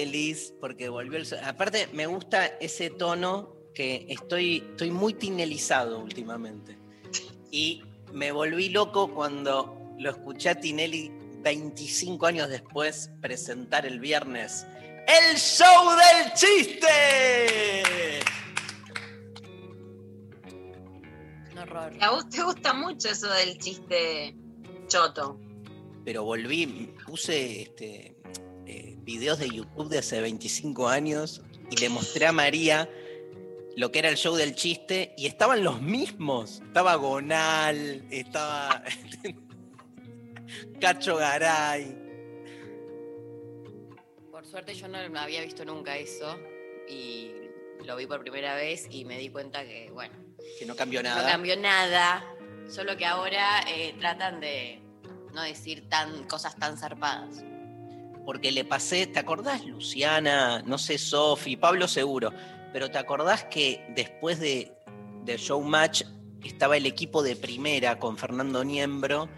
feliz porque volvió el sorteo. Aparte, me gusta ese tono que estoy, estoy muy tinelizado últimamente. Y me volví loco cuando lo escuché a Tinelli 25 años después presentar el viernes ¡El show del chiste! Horror. A vos te gusta mucho eso del chiste choto. pero volví, puse este, videos de YouTube de hace 25 años y le mostré a María lo que era el show del chiste y estaban los mismos. Estaba Gonal, estaba Cacho Garay. Por suerte yo no había visto nunca eso y lo vi por primera vez y me di cuenta que, bueno, Que no cambió no nada. cambió nada, solo que ahora eh, tratan de no decir tan cosas tan zarpadas. Porque le pasé, ¿te acordás, Luciana? No sé, Sofi, Pablo seguro. Pero ¿te acordás que después de, del showmatch estaba el equipo de primera con Fernando Niembro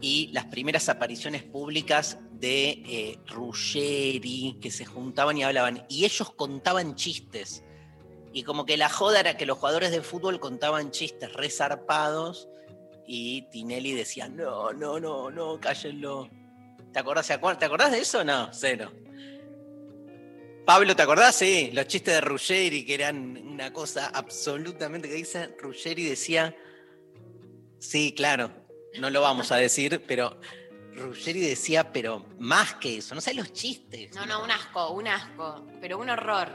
y las primeras apariciones públicas de eh, Ruggeri, que se juntaban y hablaban. Y ellos contaban chistes. Y como que la joda era que los jugadores de fútbol contaban chistes resarpados y Tinelli decía, no, no, no, no, cállenlo. ¿Te acordás, ¿Se acuer- ¿Te acordás de eso? No, cero. Pablo, ¿te acordás? Sí, los chistes de Ruggeri, que eran una cosa absolutamente que dice Ruggeri decía, sí, claro, no lo vamos a decir, pero Ruggeri decía, pero más que eso, no sé los chistes. No, no, un asco, un asco, pero un horror.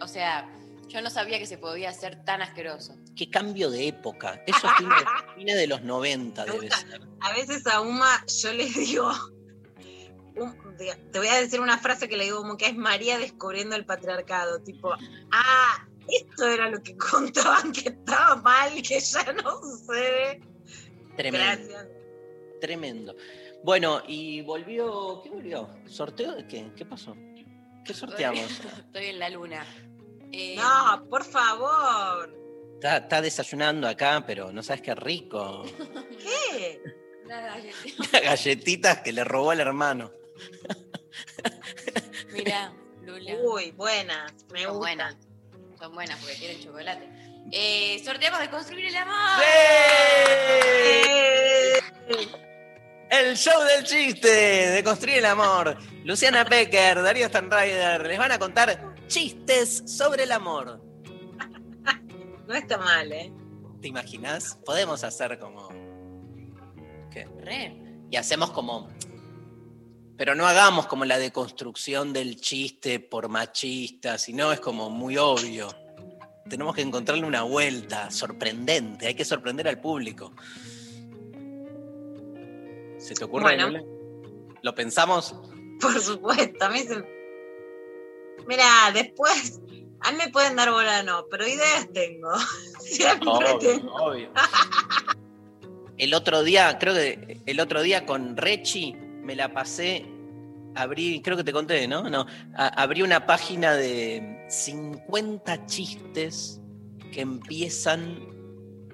O sea, yo no sabía que se podía ser tan asqueroso. Qué cambio de época. Eso es fines de los 90 Me debe ser. A veces a Uma yo le digo, te voy a decir una frase que le digo como que es María descubriendo el patriarcado, tipo, ah, esto era lo que contaban que estaba mal, que ya no sucede. Tremendo. Gracias. Tremendo. Bueno, y volvió. ¿Qué volvió? ¿Sorteo de qué? ¿Qué pasó? ¿Qué sorteamos? Estoy en la luna. Eh, No, por favor. Está, está desayunando acá, pero no sabes qué rico. ¿Qué? yo- Galletitas que le robó el hermano. Mirá, Lula. Uy, buenas, me Son gusta. buenas. Son buenas porque tienen chocolate. Eh, sorteamos de construir el amor. ¡Eh! El show del chiste de Construir el Amor. Luciana Pecker, Darío Stanrider, les van a contar chistes sobre el amor. No está mal, ¿eh? ¿Te imaginas? Podemos hacer como. ¿Qué? Re. Y hacemos como. Pero no hagamos como la deconstrucción del chiste por machista, sino es como muy obvio. Tenemos que encontrarle una vuelta sorprendente, hay que sorprender al público. ¿Se te ocurre? Bueno. Lula? ¿Lo pensamos? Por supuesto, a mí se... Mira, después, a mí me pueden dar bola no, pero ideas tengo. Siempre tengo. obvio. El otro día, creo que el otro día con Rechi me la pasé, abrí, creo que te conté, ¿no? No, abrí una página de 50 chistes que empiezan,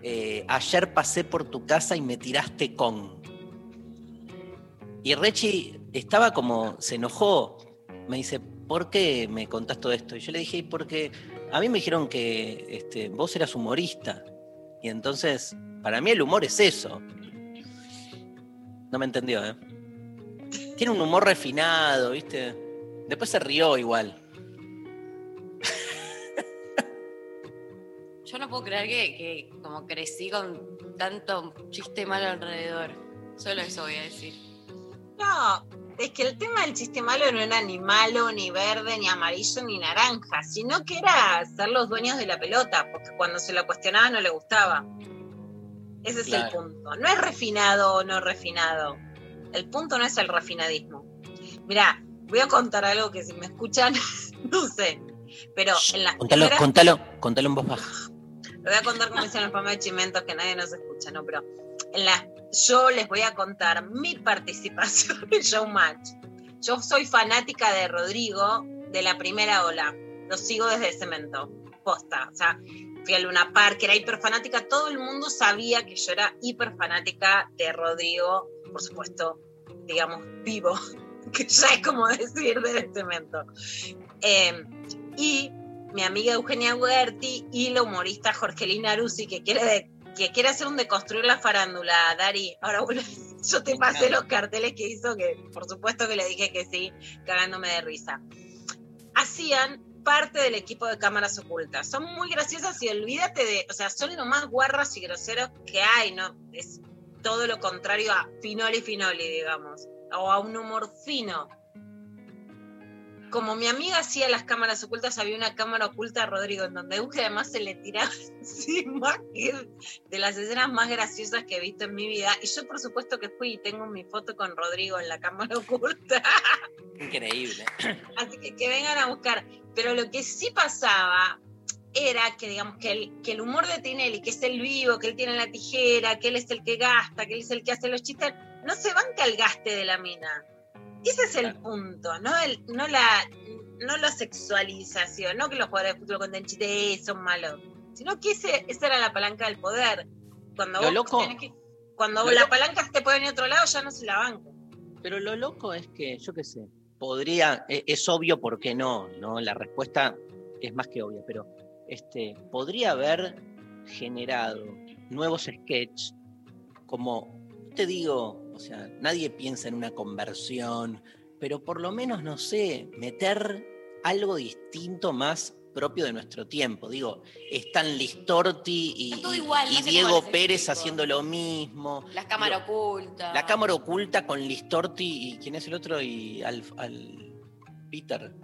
eh, ayer pasé por tu casa y me tiraste con. Y Rechi estaba como, se enojó, me dice, ¿por qué me contás todo esto? Y yo le dije, porque a mí me dijeron que este, vos eras humorista. Y entonces, para mí el humor es eso. No me entendió, ¿eh? Tiene un humor refinado, ¿viste? Después se rió igual. Yo no puedo creer que, que como crecí con tanto chiste malo alrededor. Solo eso voy a decir. No, es que el tema del chiste malo no era ni malo, ni verde, ni amarillo, ni naranja, sino que era ser los dueños de la pelota, porque cuando se la cuestionaba no le gustaba. Ese es el punto. No es refinado o no refinado. El punto no es el refinadismo. Mirá, voy a contar algo que si me escuchan, no sé. Pero en las Contalo, primeras- contalo, contalo en voz baja. lo voy a contar como dicen los de Chimentos, que nadie nos escucha, ¿no? Pero en yo les voy a contar mi participación en Showmatch. Yo soy fanática de Rodrigo de la primera ola. Lo sigo desde Cemento. Posta. O sea, fui a Luna Park, era hiper fanática. Todo el mundo sabía que yo era hiper fanática de Rodrigo. Por supuesto, digamos, vivo. Que ya es como decir desde Cemento. Eh, y mi amiga Eugenia Huerti y la humorista Jorgelina Arusi, que quiere, de- que quiere hacer un deconstruir la farándula, Dari. Ahora yo te pasé los carteles que hizo, que por supuesto que le dije que sí, cagándome de risa. Hacían parte del equipo de cámaras ocultas. Son muy graciosas y olvídate de, o sea, son lo más guarras y groseros que hay, ¿no? Es todo lo contrario a Finoli Finoli, digamos, o a un humor fino como mi amiga hacía las cámaras ocultas, había una cámara oculta a Rodrigo, en donde Euge además se le tiraba encima, que de las escenas más graciosas que he visto en mi vida. Y yo, por supuesto, que fui y tengo mi foto con Rodrigo en la cámara oculta. Increíble. Así que que vengan a buscar. Pero lo que sí pasaba era que, digamos, que el, que el humor de Tinelli, que es el vivo, que él tiene la tijera, que él es el que gasta, que él es el que hace los chistes, no se banca el gaste de la mina. Ese es el punto, no, el, no, la, no la sexualización, no que los jugadores de fútbol cuenten chistes "Eh, son malos, sino que ese, esa era la palanca del poder. Cuando, Lo vos loco- que- cuando lo la loco- palanca te puede venir a otro lado, ya no se la banca. Pero lo loco es que, yo qué sé, podría, e- es obvio por qué no, ¿no? La respuesta es más que obvia, pero este, podría haber generado nuevos sketches como, te digo, o sea, nadie piensa en una conversión, pero por lo menos, no sé, meter algo distinto más propio de nuestro tiempo. Digo, están Listorti y, igual, no Diego Pérez tipo. haciendo lo mismo. Las cámaras Digo, ocultas. la cámara oculta con Listorti y quién es el otro y al, al- Peter,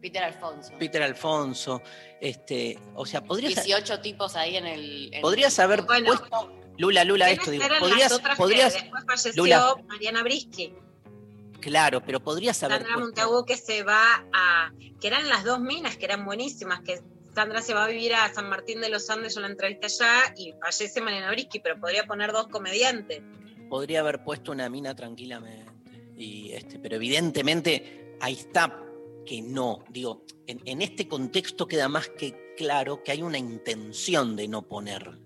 Peter Alfonso. Peter Alfonso, este, o sea, podrías 18 tipos ahí en el. en- podrías haber Bueno. puesto Lula Lula ¿Quiénes esto, digo, podrías, podrías, después falleció Lula. Mariana Brisky. claro, pero podrías haber Sandra Montagu que se va a. que eran las dos minas que eran buenísimas, que Sandra se va a vivir a San Martín de los Andes, yo la entrevisté allá y fallece Mariana Brisky, pero podría poner dos comediantes. podría haber puesto una mina tranquilamente. Y este, pero evidentemente ahí está que no. Digo, en, en este contexto queda más que claro que hay una intención de no poner.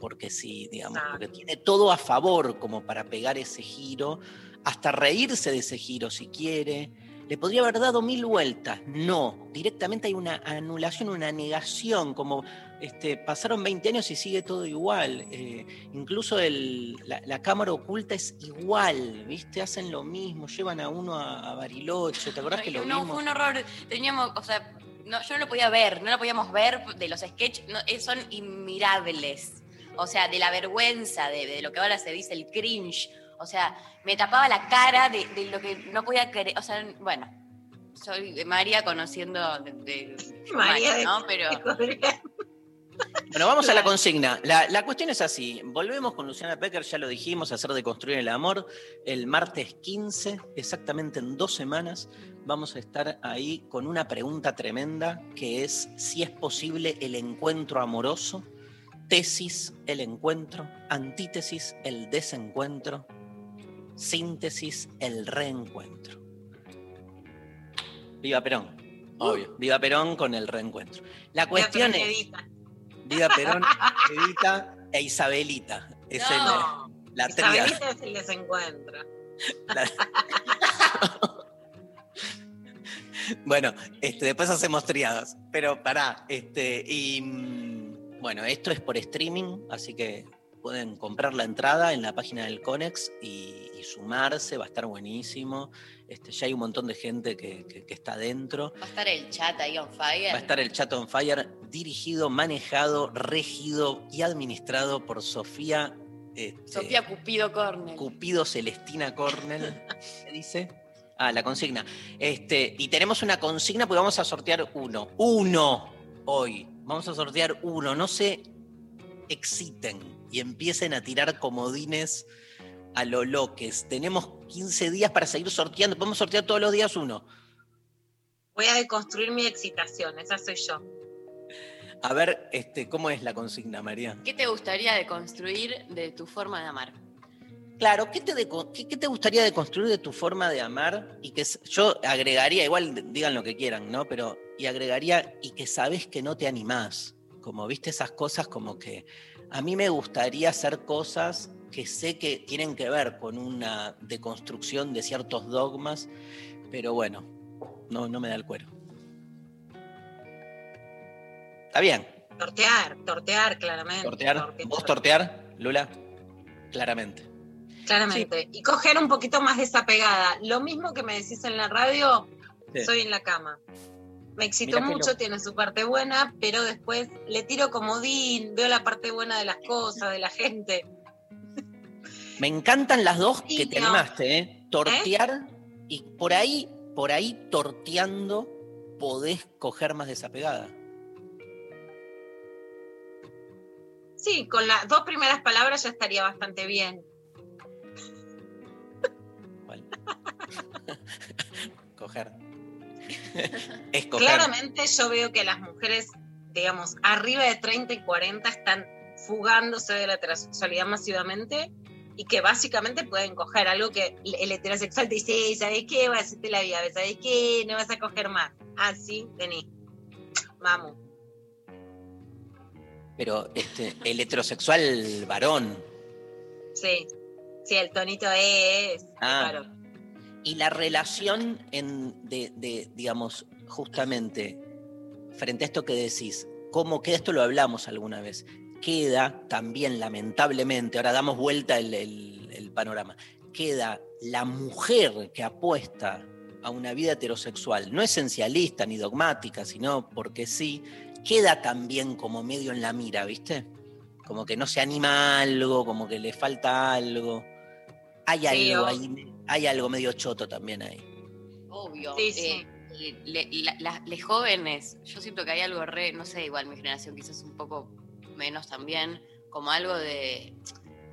Porque sí, digamos, porque tiene todo a favor como para pegar ese giro, hasta reírse de ese giro si quiere. Le podría haber dado mil vueltas. No, directamente hay una anulación, una negación, como este, pasaron 20 años y sigue todo igual. Eh, incluso el- la, la cámara oculta es igual, ¿viste? Hacen lo mismo, llevan a uno a, a Bariloche, ¿te acordás que Ay, lo no, vimos? fue un horror. Teníamos, o sea, no, yo no lo podía ver, no lo podíamos ver de los sketches, no, eh, son inmirables. O sea, de la vergüenza, de, de lo que ahora se dice el cringe. O sea, me tapaba la cara de, de lo que no podía creer. O sea, bueno, soy María conociendo de, de- María ¿no? Pero Bueno, vamos a la consigna. La, la cuestión es así. Volvemos con Luciana Pecker, ya lo dijimos, a hacer de construir el amor. El martes 15, exactamente en dos semanas, vamos a estar ahí con una pregunta tremenda que es si es posible el encuentro amoroso, tesis, el encuentro, antítesis, el desencuentro, síntesis, el reencuentro. Viva Perón, obvio. Viva Perón con el reencuentro. La cuestión es... Viva Perón, Evita e Isabelita. Es el- No, la tríada. Isabelita es el desencuentro. Bueno, este, después hacemos triadas. Pero pará, este, y mm, bueno, esto es por streaming, así que pueden comprar la entrada en la página del Conex y, y sumarse, va a estar buenísimo. Este, ya hay un montón de gente que, que- que está dentro. Va a estar el chat ahí on fire. Va a estar el Chat on Fire dirigido, manejado, regido y administrado por Sofía. este, Sofía Cupido Cornell. Cupido Celestina Cornell. ¿Qué dice? Ah, la consigna. Este, y tenemos una consigna porque vamos a sortear uno. Uno hoy. Vamos a sortear uno. No se exciten y empiecen a tirar comodines a lo loques. Tenemos 15 días para seguir sorteando. Podemos sortear todos los días uno. Voy a deconstruir mi excitación, esa soy yo. A ver, este, ¿cómo es la consigna, María? ¿Qué te gustaría de construir de tu forma de amar? Claro, ¿qué te, qué, qué te gustaría de construir de tu forma de amar? Y que yo agregaría, igual digan lo que quieran, ¿no? Pero, y agregaría, y que sabes que no te animás. Como viste esas cosas como que a mí me gustaría hacer cosas que sé que tienen que ver con una deconstrucción de ciertos dogmas, pero bueno, no, no me da el cuero. Está bien, Tortear, tortear, claramente. tortear. tortear, ¿Vos tortear, Lula? Claramente. Claramente. Y coger un poquito más desapegada. Lo mismo que me decís en la radio, Sí. soy en la cama. Me excitó Mirá mucho, tiene su parte buena, pero después le tiro comodín, veo la parte buena de las cosas, de la gente. Me encantan las dos Sí, que te no. animaste, ¿eh? Tortear y por ahí, por ahí torteando podés coger más desapegada. Sí, con las dos primeras palabras ya estaría bastante bien. Coger. es coger. Claramente yo veo que las mujeres, digamos, arriba de 30 y 40 están fugándose de la heterosexualidad masivamente y que básicamente pueden coger algo que el heterosexual te dice, "Ey, ¿sabes qué? Vas a hacerte la vida, ¿sabes qué? No vas a coger más. Ah, sí, vení. Vamos. Pero este, el heterosexual varón. Sí. Sí, el tonito es. Ah. claro. Y la relación en, de, de, digamos, justamente, frente a esto que decís, cómo que esto lo hablamos alguna vez, queda también lamentablemente, ahora damos vuelta el, el- el panorama, queda la mujer que apuesta a una vida heterosexual, no esencialista ni dogmática, sino porque sí, queda también como medio en la mira, ¿viste? Como que no se anima a algo, como que le falta algo. Hay Sí, algo hay algo medio choto también ahí. Obvio. Sí, sí. Eh, le- la- la- les jóvenes, yo siento que hay algo re, no sé, igual mi generación quizás un poco menos también, como algo de,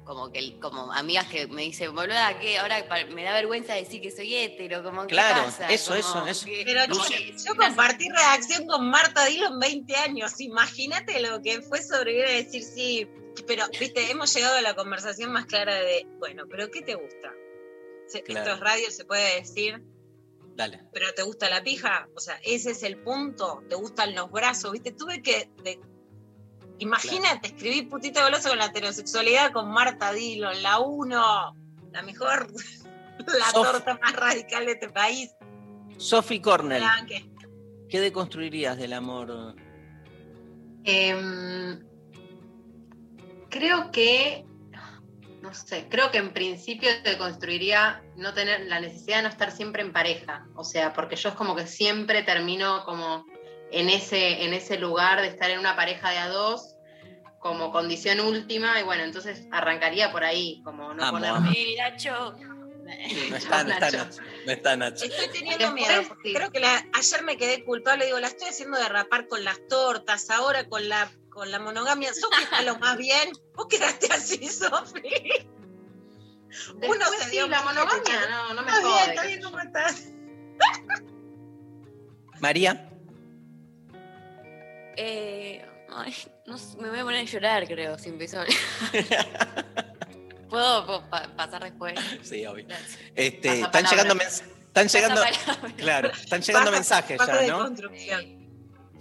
como que, como amigas que me dicen, boluda, que ahora me da vergüenza decir que soy hétero, como ¿qué Claro, pasa? eso, Como eso, eso. que- Pero yo, compartí redacción con Marta Dilo en 20 años. Imagínate lo que fue sobrevivir a decir sí. Pero, viste, hemos llegado a la conversación más clara de, bueno, pero ¿qué te gusta? Claro. Esto es radio, se puede decir, Dale. pero ¿te gusta la pija? O sea, ese es el punto. ¿Te gustan los brazos? ¿Viste? Tuve que. de- Imagínate, escribí putita golosa con la heterosexualidad con Marta Dilo, la uno, la mejor, la Sof. torta más radical de este país. Sophie Cornell, ¿qué deconstruirías del amor? Em, creo que, no sé, creo que en principio te construiría no tener la necesidad de no estar siempre en pareja. O sea, porque yo es como que siempre termino como en ese, en ese lugar de estar en una pareja de a dos como condición última y bueno, entonces arrancaría por ahí, como no Amo, ponerme... Mira, yo. No está, no está Nacho. Nacho. No está Nacho. Estoy teniendo miedo. sí. Creo que la- ayer me quedé culpable. Digo, la estoy haciendo derrapar con las tortas, ahora con la, con la monogamia. Sofi está lo más bien. Vos quedaste así, Sofi. Uno se sí, dio la cuenta monogamia, no, no me Está bien, está bien cómo estás. María, Eh, ay, no me voy a poner a llorar, creo, si empiezo a. ¿Puedo, puedo pa- pasar después? sí, obvio. Este, están palabra. llegando, están llegando, claro, están llegando Pasa- mensajes pasa ya, ¿no? construcción.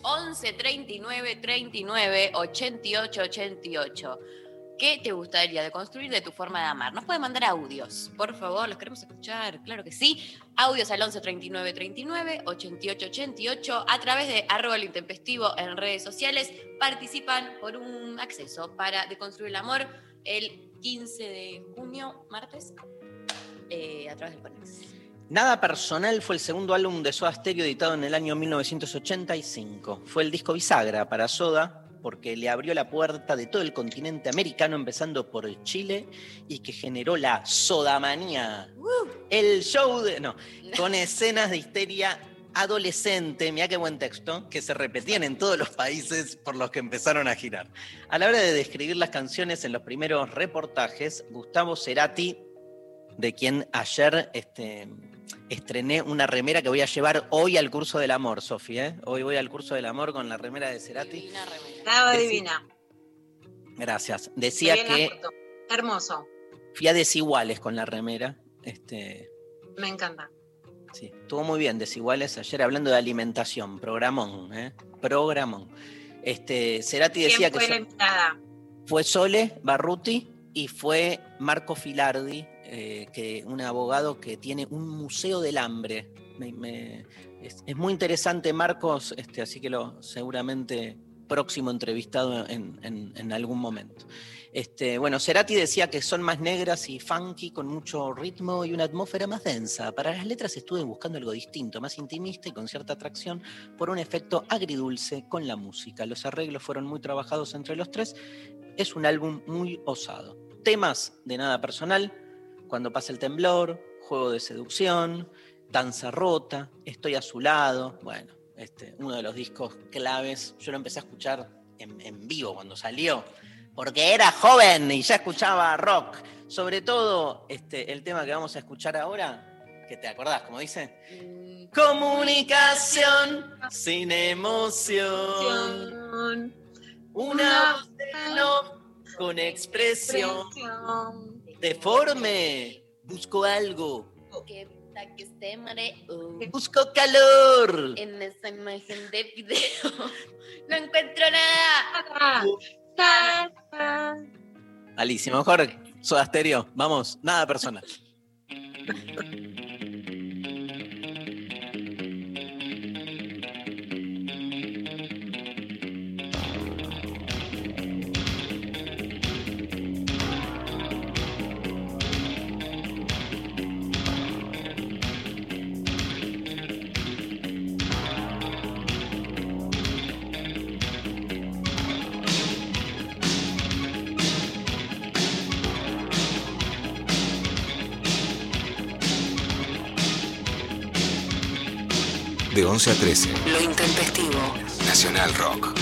11 39 39 88 88. ¿Qué te gustaría de construir de tu forma de amar? Nos pueden mandar audios, por favor, los queremos escuchar, claro que sí. Audios al 11 39 39 88 88 a través de arroba el intempestivo en redes sociales. Participan por un acceso para deconstruir el amor. el 15 de junio, martes, eh, a través del Conex. Nada Personal fue el segundo álbum de Soda Stereo editado en el año 1985. Fue el disco bisagra para Soda porque le abrió la puerta de todo el continente americano, empezando por Chile, y que generó la sodamanía. El show de. No, con escenas de histeria adolescente, mira qué buen texto, que se repetían en todos los países por los que empezaron a girar. A la hora de describir las canciones en los primeros reportajes, Gustavo Cerati, de quien ayer este, estrené una remera que voy a llevar hoy al curso del amor, Sofía. ¿eh? Hoy voy al curso del amor con la remera de Cerati. Divina remera. Estaba Decí- divina. Gracias. Decía que. Hermoso. fui a desiguales con la remera. Este, Me encanta. Sí, estuvo muy bien, Desiguales, ayer hablando de alimentación, programón, ¿eh? Programón. Este, Cerati decía ¿Quién fue que la so- invitada? fue Sole Barruti y fue Marco Filardi, eh, que, un abogado que tiene un museo del hambre. Es, muy interesante, Marcos, este, así que lo seguramente próximo entrevistado en, en- en algún momento. Este, bueno, Cerati decía que son más negras y funky, con mucho ritmo y una atmósfera más densa. Para las letras estuve buscando algo distinto, más intimista y con cierta atracción por un efecto agridulce con la música. Los arreglos fueron muy trabajados entre los tres. Es un álbum muy osado. Temas de nada personal, cuando pasa el temblor, juego de seducción, danza rota, estoy a su lado. Bueno, este, uno de los discos claves. Yo lo empecé a escuchar en, en vivo cuando salió porque era joven y ya escuchaba rock. Sobre todo este, el tema que vamos a escuchar ahora, que te acordás, como dice, comunicación sin emoción, una voz de no con Expresión. Deforme. Busco algo, Que, que se mareó. busco calor. En esa imagen de video no encuentro nada. Ta. Malísimo, mejor Soda Stereo. Vamos, nada personal. De 11 a 13, Lo intempestivo. Nacional Rock.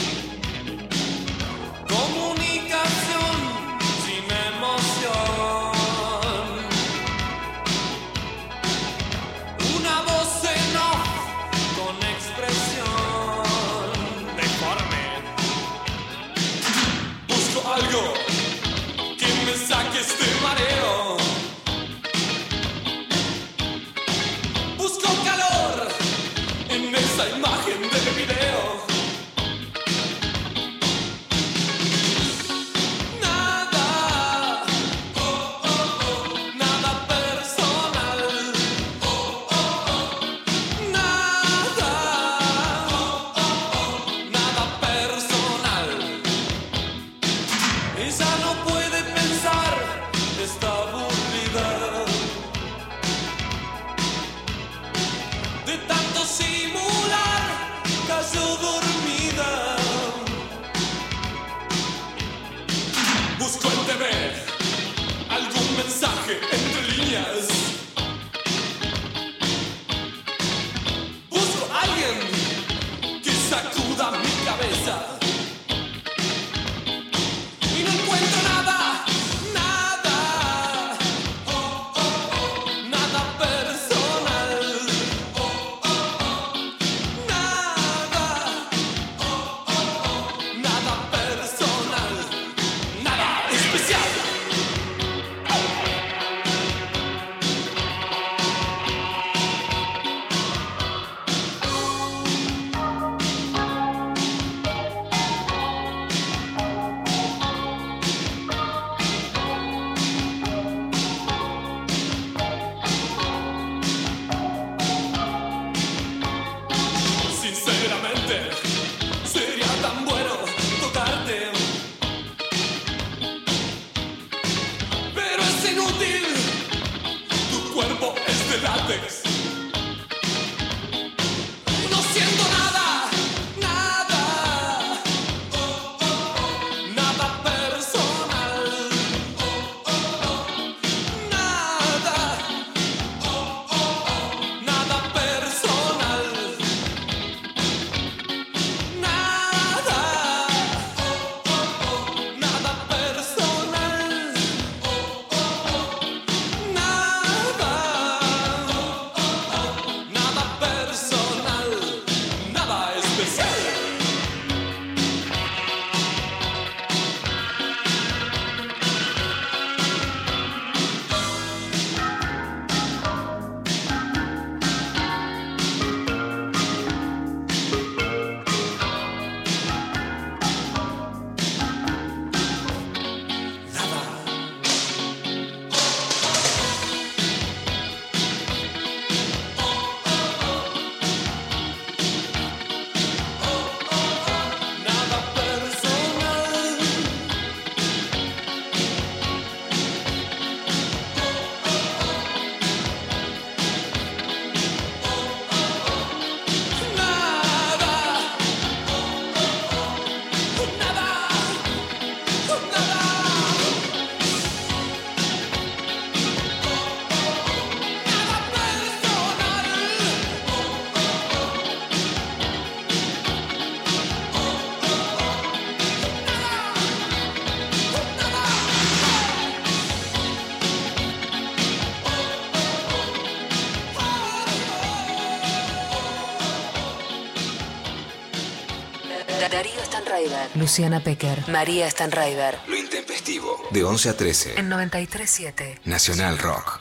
Stanraiver, Luciana Pecker, María Stanraiver. Lo intempestivo. De 11 a 13. En 93.7. Nacional Rock.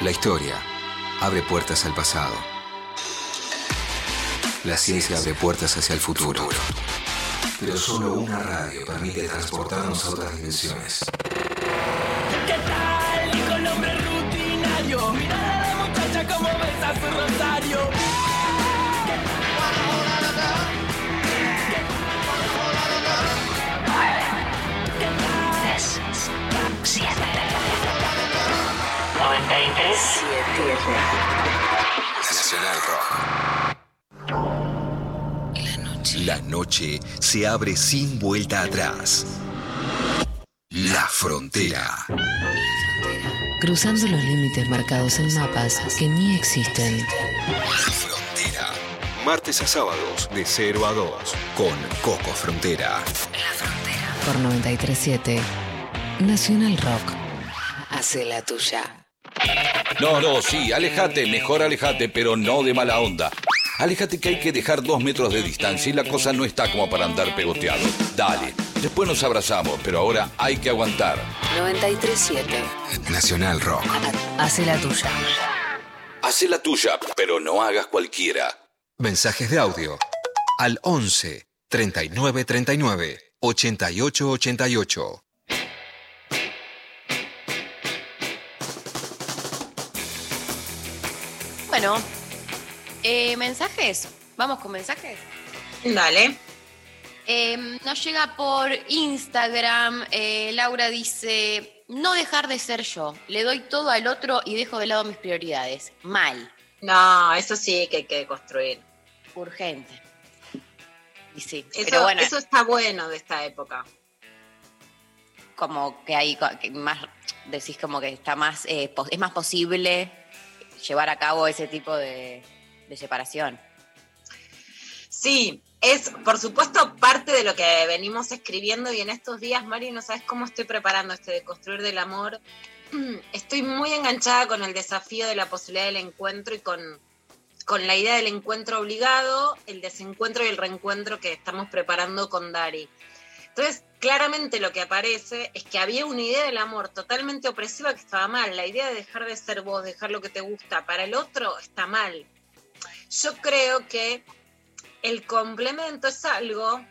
La historia abre puertas al pasado. La ciencia abre puertas hacia el futuro. Pero solo una radio permite transportarnos a otras dimensiones. Nacional Rock. La noche se abre sin vuelta atrás. La frontera. Cruzando los límites marcados en mapas que ni existen. La frontera. Martes a sábados de 0 a 2 con Coco Frontera. Por 93.7. Nacional Rock. Hace la tuya. No, no, sí, alejate, mejor alejate, pero no de mala onda. Alejate que hay que dejar dos metros de distancia y la cosa no está como para andar pegoteado. Dale, después nos abrazamos, pero ahora hay que aguantar. 93.7. Nacional Rock. Hace la tuya. Hace la tuya, pero no hagas cualquiera. Mensajes de audio al 11 39 39 88 88. Bueno, eh, mensajes. Vamos con mensajes. Dale. Eh, nos llega por Instagram. eh, Laura dice: No dejar de ser yo. Le doy todo al otro y dejo de lado mis prioridades. Mal. No, eso sí que hay que construir. Urgente. Y sí. Eso, pero bueno, eso está bueno de esta época. como que hay que más. Decís como que está más. eh, es más posible llevar a cabo ese tipo de, de separación. Sí, es por supuesto parte de lo que venimos escribiendo y en estos días, Mari, no sabes cómo estoy preparando este de construir del amor. Estoy muy enganchada con el desafío de la posibilidad del encuentro y con, con la idea del encuentro obligado, el desencuentro y el reencuentro que estamos preparando con Dari. Entonces, claramente lo que aparece es que había una idea del amor totalmente opresiva que estaba mal. La idea de dejar de ser vos, dejar lo que te gusta para el otro está mal. Yo creo que el complemento es algo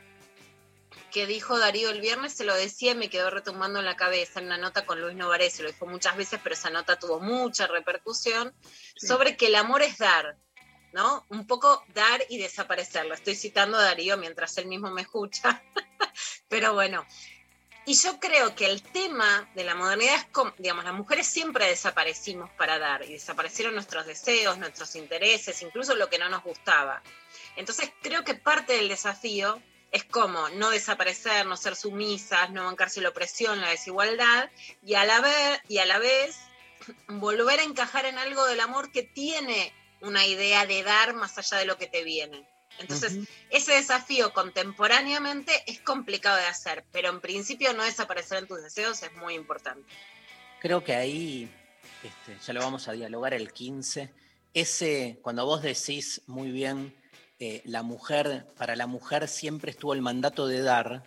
que dijo Darío el viernes, se lo decía y me quedó retumbando en la cabeza en una nota con Luis Novarese, lo dijo muchas veces, pero esa nota tuvo mucha repercusión, sobre que el amor es dar, ¿no? Un poco dar y desaparecer. Lo estoy citando a Darío mientras él mismo me escucha, pero bueno, Y yo creo que el tema de la modernidad es como, digamos, las mujeres siempre desaparecimos para dar y desaparecieron nuestros deseos, nuestros intereses, incluso lo que no nos gustaba. Entonces creo que parte del desafío es como no desaparecer, no ser sumisas, no bancarse la opresión, la desigualdad y a la y a la vez volver a encajar en algo del amor que tiene una idea de dar más allá de lo que te viene. Entonces, ese desafío contemporáneamente es complicado de hacer, pero en principio no desaparecer en tus deseos es muy importante. Creo que ahí, este, ya lo vamos a dialogar el 15, ese, cuando vos decís muy bien, eh, la mujer, para la mujer siempre estuvo el mandato de dar,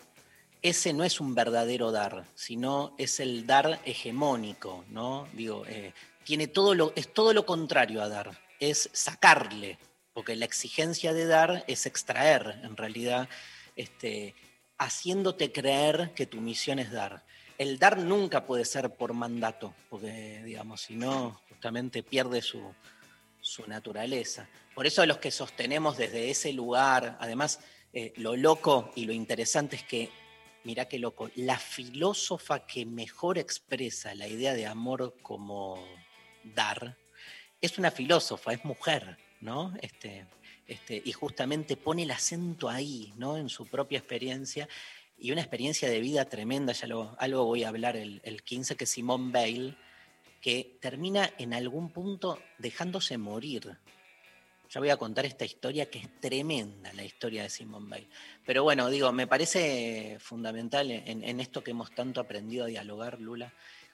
ese no es un verdadero dar, sino es el dar hegemónico, ¿no? Digo, eh, tiene todo lo, es todo lo contrario a dar, es sacarle, porque la exigencia de dar es extraer, en realidad, este, haciéndote creer que tu misión es dar. El dar nunca puede ser por mandato, porque, digamos, si no, justamente pierde su, su naturaleza. Por eso los que sostenemos desde ese lugar, además, eh, lo loco y lo interesante es que, mira qué loco, la filósofa que mejor expresa la idea de amor como dar, es una filósofa, es mujer. ¿no? Este, este, y justamente pone el acento ahí, ¿no? En su propia experiencia y una experiencia de vida tremenda, ya lo, algo voy a hablar el, el 15, que Simone Bale, que termina en algún punto dejándose morir. Ya voy a contar esta historia que es tremenda, la historia de Simone Bale. Pero bueno, digo, me parece fundamental en, en esto que hemos tanto aprendido a dialogar, Lula,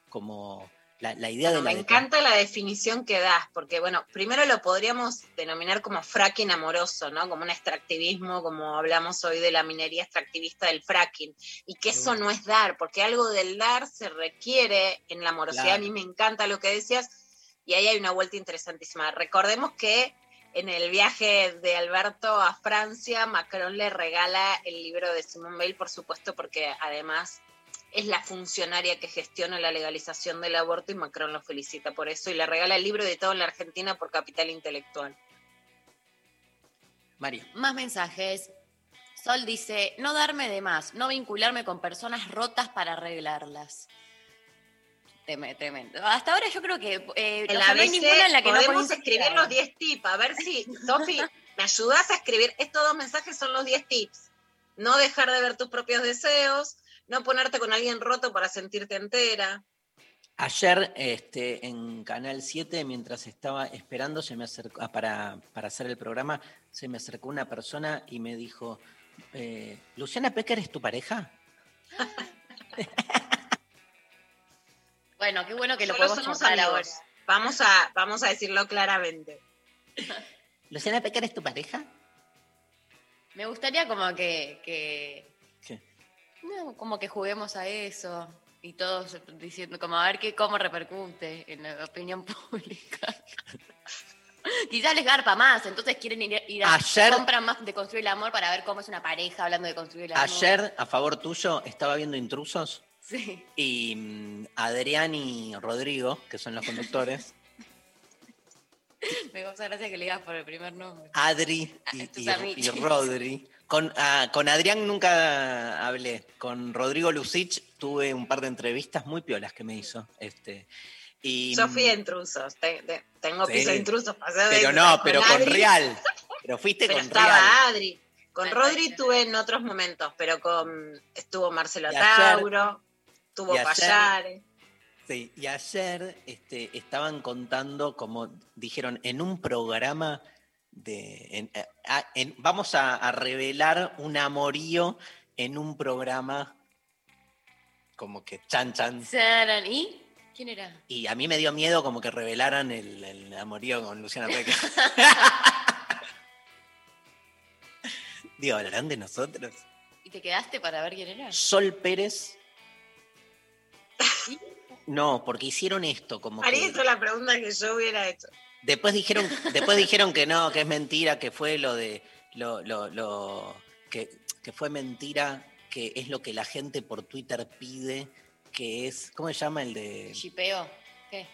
como la, idea de Me encanta la definición que das, porque bueno, primero lo podríamos denominar como fracking amoroso, ¿no? Como un extractivismo, como hablamos hoy de la minería extractivista del fracking, y que eso no es dar, porque algo del dar se requiere en la amorosidad. A mí me encanta lo que decías, y ahí hay una vuelta interesantísima. Recordemos que en el viaje de Alberto a Francia, Macron le regala el libro de Simone Bale, por supuesto, porque además es la funcionaria que gestiona la legalización del aborto y Macron lo felicita por eso y le regala el libro editado en la Argentina por Capital Intelectual. María. Más mensajes. Sol dice, no darme de más, no vincularme con personas rotas para arreglarlas. Tremendo. Hasta ahora yo creo que eh, no hay ninguna en la que podemos no escribir los 10 tips. A ver si, Sofi, me ayudas a escribir. Estos dos mensajes son los 10 tips. No dejar de ver tus propios deseos, no ponerte con alguien roto para sentirte entera. Ayer este, en Canal 7, mientras estaba esperando se me acercó, ah, para, hacer el programa, se me acercó una persona y me dijo, eh, ¿Luciana Pecker es tu pareja? bueno, qué bueno que lo podemos contar ahora. Vamos a, vamos a decirlo claramente. ¿Luciana Pecker es tu pareja? Me gustaría como que no, como que juguemos a eso y todos diciendo, como a ver qué, cómo repercute en la opinión pública. Quizás les garpa más, entonces quieren ir, a ayer, compran más de construir el amor para ver cómo es una pareja hablando de construir el amor. Ayer, a favor tuyo, estaba viendo intrusos. Sí. Y mm, Adrián y Rodrigo, que son los conductores. Me gusta gracia que le digas por el primer nombre. Adri y, y Rodri con, ah, con Adrián nunca hablé. Con Rodrigo Lucich tuve un par de entrevistas muy piolas que me hizo. Este, y, Yo fui a intrusos. tengo piso de intrusos. Pero no, pero con Real. Pero fuiste con estaba Adri. Con Rodri tuve en otros momentos, pero con estuvo Marcelo Tauro, tuvo Payares. Sí, y ayer este, estaban contando, como dijeron, en un programa de, eh, vamos a, revelar un amorío en un programa como que chan chan. ¿Y? ¿Quién era? Y a mí me dio miedo como que revelaran el, amorío con Luciana Peque. Digo, ¿hablarán de nosotros? ¿Y te quedaste para ver quién era? Sol Pérez. No, porque hicieron esto como Haría que... la pregunta que yo hubiera hecho. Después dijeron, después dijeron que no, que es mentira, que fue lo de lo, lo, lo que, que, fue mentira, que es lo que la gente por Twitter pide, que es, ¿cómo se llama el de? Chipeo, ¿qué?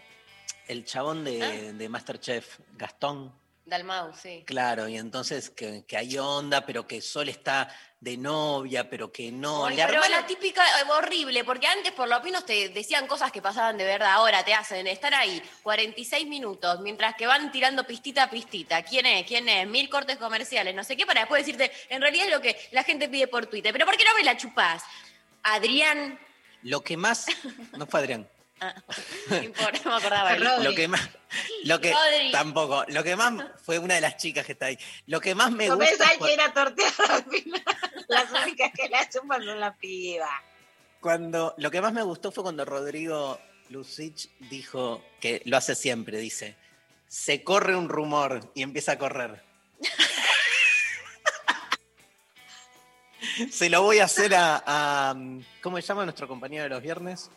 El chabón de, ah. de Masterchef, Gastón. Dalmau, sí. Claro, y entonces que, que hay onda, pero que Sol está de novia, pero que no. Le pero la típica eh, horrible, porque antes por lo menos te decían cosas que pasaban de verdad, ahora te hacen estar ahí 46 minutos, mientras que van tirando pistita a pistita. ¿Quién es? ¿Quién es? Mil cortes comerciales, no sé qué, para después decirte, en realidad es lo que la gente pide por Twitter. Pero ¿por qué no me la chupás? Adrián, Lo que más. No fue Adrián. Ah, no me acordaba. Rodri. Lo que más. Lo que, Rodri. tampoco. Lo que más fue una de las chicas que está ahí. Lo que más me No gusta. pensás que era torteada al final. Las únicas que la chupan son las pibas. Cuando, lo que más me gustó fue cuando Rodrigo Lucich dijo, que lo hace siempre, dice, se corre un rumor y empieza a correr. se lo voy a hacer a, a- ¿Cómo se llama nuestro compañero de los viernes?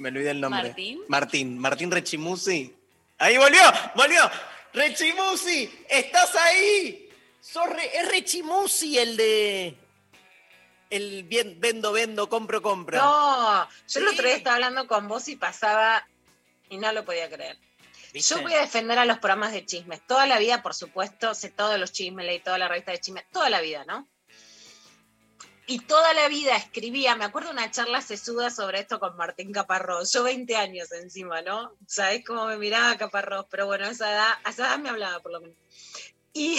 Me olvidé el nombre. Martín. Martín, Martín Rechimusi. Ahí volvió, volvió. Rechimusi, ¿estás ahí? Re- es Rechimusi el de... El bien- vendo, vendo, compro, compro. No, yo el otro día Sí. estaba hablando con vos y pasaba y no lo podía creer. ¿Viste? Yo voy a defender a los programas de chismes. Toda la vida, por supuesto, sé todos los chismes, leí toda la revista de chismes, toda la vida, ¿no? Y toda la vida escribía, me acuerdo una charla sesuda sobre esto con Martín Caparrós, yo 20 años encima, ¿no? ¿Sabés cómo me miraba Caparrós? Pero bueno, a esa edad, a esa edad me hablaba por lo menos. Y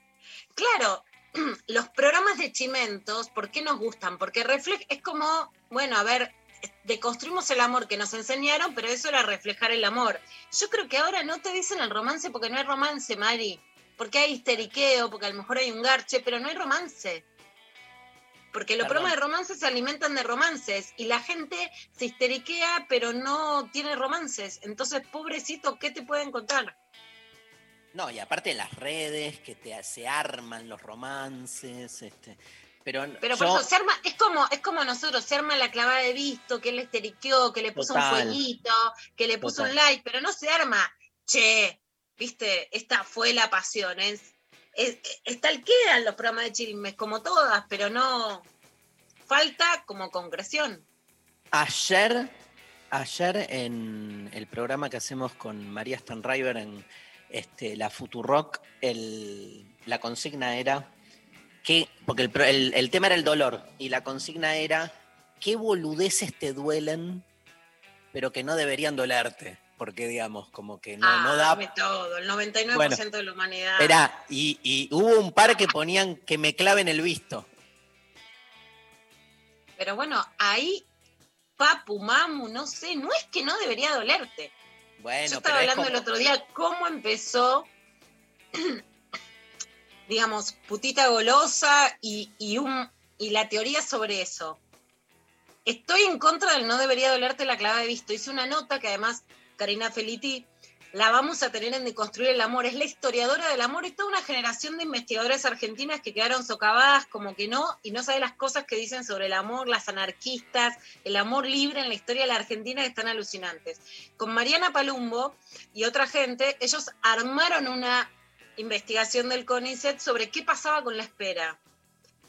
claro, los programas de chimentos, ¿por qué nos gustan? Porque refleja, es como, bueno, a ver, deconstruimos el amor que nos enseñaron, pero eso era reflejar el amor. Yo creo que ahora no te dicen el romance porque no hay romance, Mari. Porque hay histeriqueo, porque a lo mejor hay un garche, pero no hay romance. Porque los programas de romance se alimentan de romances y la gente se histeriquea, pero no tiene romances. Entonces, pobrecito, ¿qué te pueden contar? No, y aparte de las redes, que te, se arman los romances, este, pero, Pero por yo- eso se arma, es como, es como nosotros, se arma la clavada de visto, que él esteriqueó, que le puso Total. un fueguito, que le puso Total. un like, pero no se arma, che, viste, esta fue la pasión, es, es, los programas de chismes, como todas, pero no, falta como concreción. ayer, ayer en el programa que hacemos con María Stanriver en este, la Futurock, la consigna era que, porque el, el- el tema era el dolor, y la consigna era qué boludeces te duelen, pero que no deberían dolerte, porque digamos, como que no, ah, no da dame todo, el 99% Bueno, de la humanidad. Esperá, y, y hubo un par que ponían que me claven el visto. Pero bueno, ahí, papu, mamu, no sé, no es que no debería dolerte. Bueno, Yo pero estaba es hablando el otro día cómo empezó, digamos, putita golosa y, y, un, y la teoría sobre eso. Estoy en contra del no debería dolerte la clave de visto. Hice una nota que además Karina Feliti la vamos a tener en Deconstruir el Amor. Es la historiadora del amor. Es toda una generación de investigadoras argentinas que quedaron socavadas como que no y no sabe las cosas que dicen sobre el amor, las anarquistas, el amor libre en la historia de la Argentina que están alucinantes. Con Mariana Palumbo y otra gente, ellos armaron una investigación del CONICET sobre qué pasaba con la espera.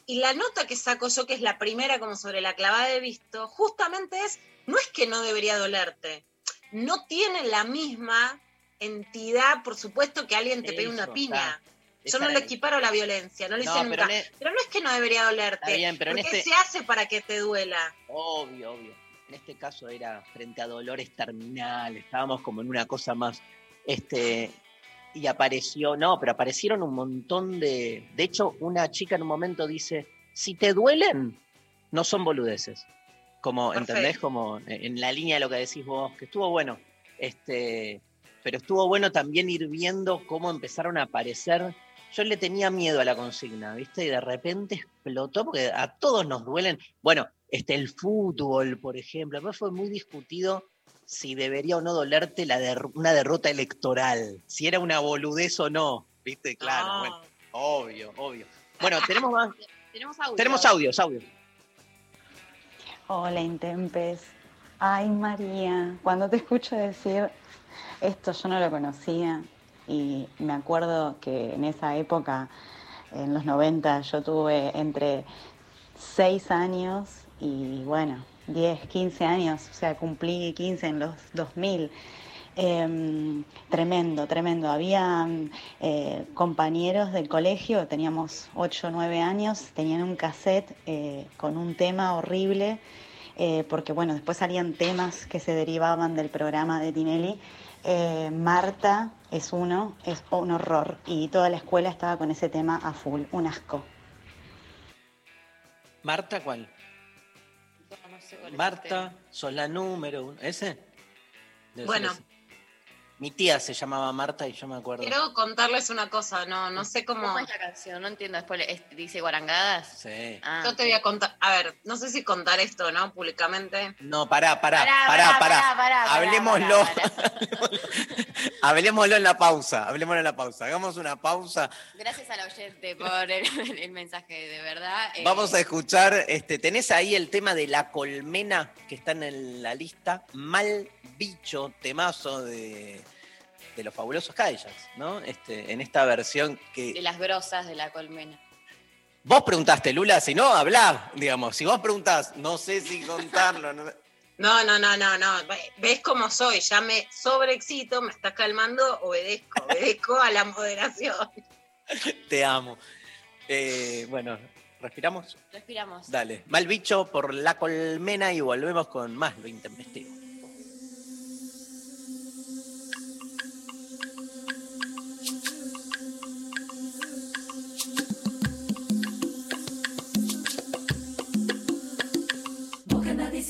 Y la nota que saco yo, que es la primera como sobre la clavada de visto, justamente es, no es que no debería dolerte, no tiene la misma entidad, por supuesto, que alguien te pegue una Eso, piña. está. Yo no le equiparo la violencia, no lo No, hice nunca. e- Pero no es que no debería dolerte, bien, pero en porque este- se hace para que te duela. Obvio, obvio. En este caso era frente a dolores terminales, estábamos como en una cosa más, este, y apareció, no, pero aparecieron un montón de, de hecho, una chica en un momento dice, si te duelen, no son boludeces. Como, Perfecto. ¿entendés? Como en la línea de lo que decís vos, que estuvo bueno, este, pero estuvo bueno también ir viendo cómo empezaron a aparecer. Yo le tenía miedo a la consigna, ¿viste? Y de repente explotó, porque a todos nos duelen. Bueno, este, el fútbol, por ejemplo, además fue muy discutido si debería o no dolerte la der- una derrota electoral, si era una boludez o no, ¿viste? Claro, No. bueno, obvio, obvio. Bueno, tenemos más, Tenemos audio. tenemos audios, audios. Hola, Intempes. Ay, María, cuando te escucho decir esto yo no lo conocía y me acuerdo que en esa época, en los 90, yo tuve entre 6 años y bueno, 10, 15 años, o sea, cumplí 15 en los 2000 Em, tremendo, tremendo. Había eh, compañeros del colegio, teníamos 8 o 9 años, tenían un cassette eh, con un tema horrible, eh, porque bueno, después salían temas que se derivaban del programa de Tinelli. Eh, Marta es uno, es un horror, y toda la escuela estaba con ese tema a full, un asco. ¿Marta cuál? No, no sé cuál es Marta, sos la número uno. ¿Ese? Debe Bueno. ese. Mi tía se llamaba Marta y yo me acuerdo. Quiero contarles una cosa, no, no sé ¿Cómo cómo. es la canción? No entiendo. Después le- es- dice guarangadas. Sí. Ah, Yo te voy a contar, a ver, no sé si contar esto, ¿no? Públicamente. No, pará, pará, Pará, pará, pará, pará. pará, pará, Hablemoslo. pará, Hablemoslo en la pausa. Hablemoslo en la pausa. Hagamos una pausa. Gracias al oyente por el, el mensaje, de verdad. Eh, Vamos a escuchar, este, tenés ahí el tema de la colmena que está en la lista. Mal bicho, temazo de, de los fabulosos Cadillacs, ¿no? Este, en esta versión De que. las grosas de la colmena. Vos preguntaste, Lula, si no, hablá, digamos. Si vos preguntás, no sé si contarlo. no- No, no, no, no, no. Ve- ¿Ves cómo soy? Ya me sobreexcito, me estás calmando, obedezco, obedezco a la moderación. te amo. Eh, bueno, ¿respiramos? Respiramos. Dale. Mal bicho por la colmena y volvemos con más lo intempestivo.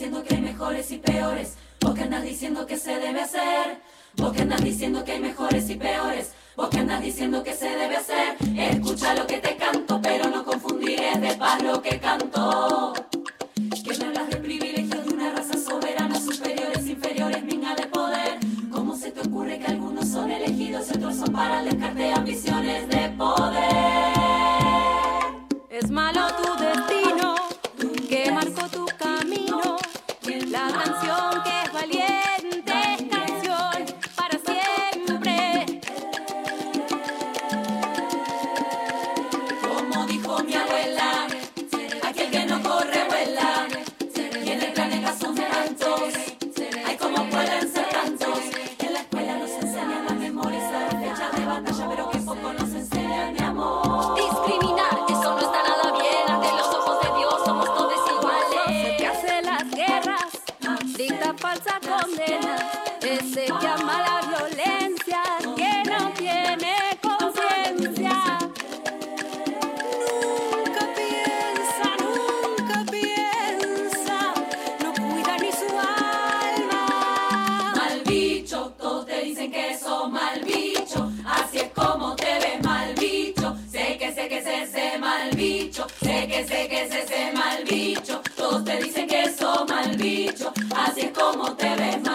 Diciendo que hay mejores y peores, vos que andas diciendo que se debe hacer, vos que andas diciendo que hay mejores y peores, vos que andas diciendo que se debe hacer, escucha lo que te canto, pero no confundiré de paz lo que canto. Que me hablas de privilegios de una raza soberana, superiores, inferiores, minga de poder. ¿Cómo se te ocurre que algunos son elegidos y otros son para el descarte de ambiciones de poder? Es malo tu La canción que Así es como te ves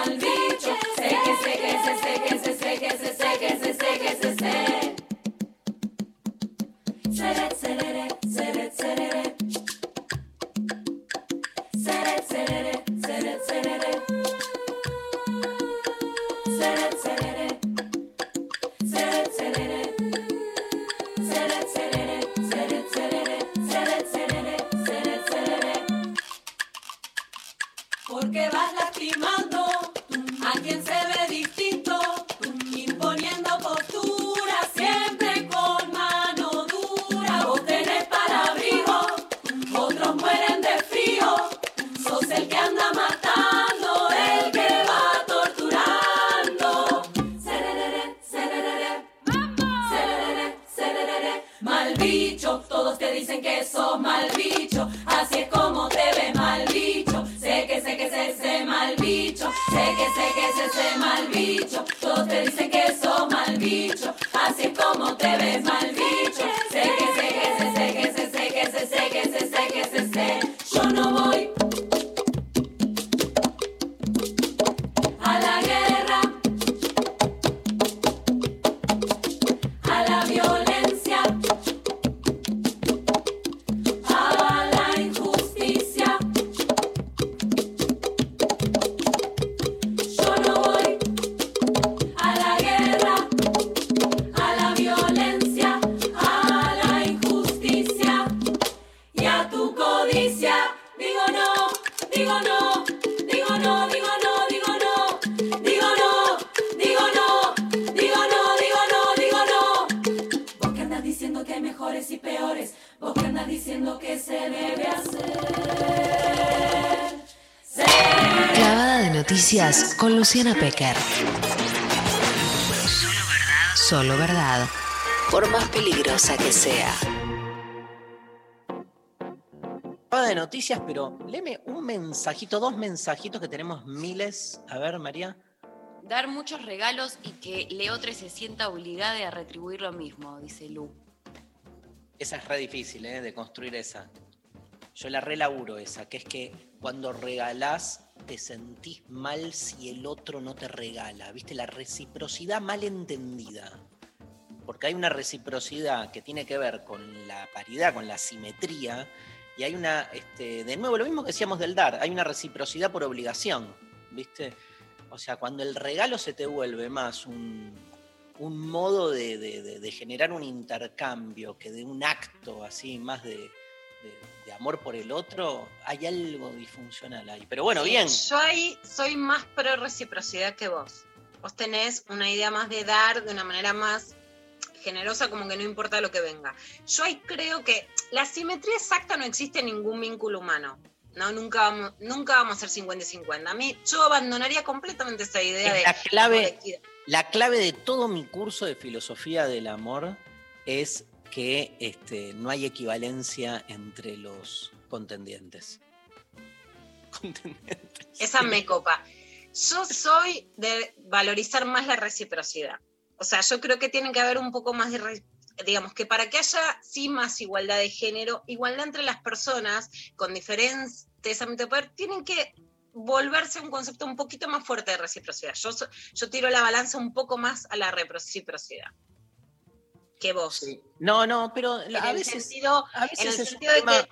Luciana Pecker. Solo verdad. Solo verdad. Por más peligrosa que sea. De noticias, pero léeme un mensajito, dos mensajitos que tenemos miles. A ver, María. Dar muchos regalos y que Leotre se sienta obligada a retribuir lo mismo, dice Lu. Esa es re difícil, ¿eh? De construir esa. Yo la relaburo esa, que es que cuando regalás te sentís mal si el otro no te regala. ¿Viste? La reciprocidad mal entendida. Porque hay una reciprocidad que tiene que ver con la paridad, con la simetría, y hay una, este, de nuevo, lo mismo que decíamos del dar, hay una reciprocidad por obligación, ¿viste? O sea, cuando el regalo se te vuelve más un, un modo de, generar un intercambio que de un acto así, más de, de- amor por el otro, hay algo disfuncional ahí. Pero bueno, Sí, bien. Yo ahí soy más pro reciprocidad que vos. Vos tenés una idea más de dar de una manera más generosa, como que no importa lo que venga. Yo ahí creo que la simetría exacta no existe en ningún vínculo humano. No, nunca vamos, nunca vamos a ser 50 y 50. A mí, yo abandonaría completamente esa idea de. La clave, de la clave de todo mi curso de filosofía del amor es que este, no hay equivalencia entre los contendientes. Contendientes. Esa me copa. Yo soy de valorizar más la reciprocidad. O sea, yo creo que tiene que haber un poco más de, re- digamos, que para que haya sí más igualdad de género, igualdad entre las personas con diferentes ámbitos de poder, tienen que volverse un concepto un poquito más fuerte de reciprocidad. Yo, yo tiro la balanza un poco más a la reciprocidad que vos. No, no, pero En a el veces, sentido, a en veces el es sentido de que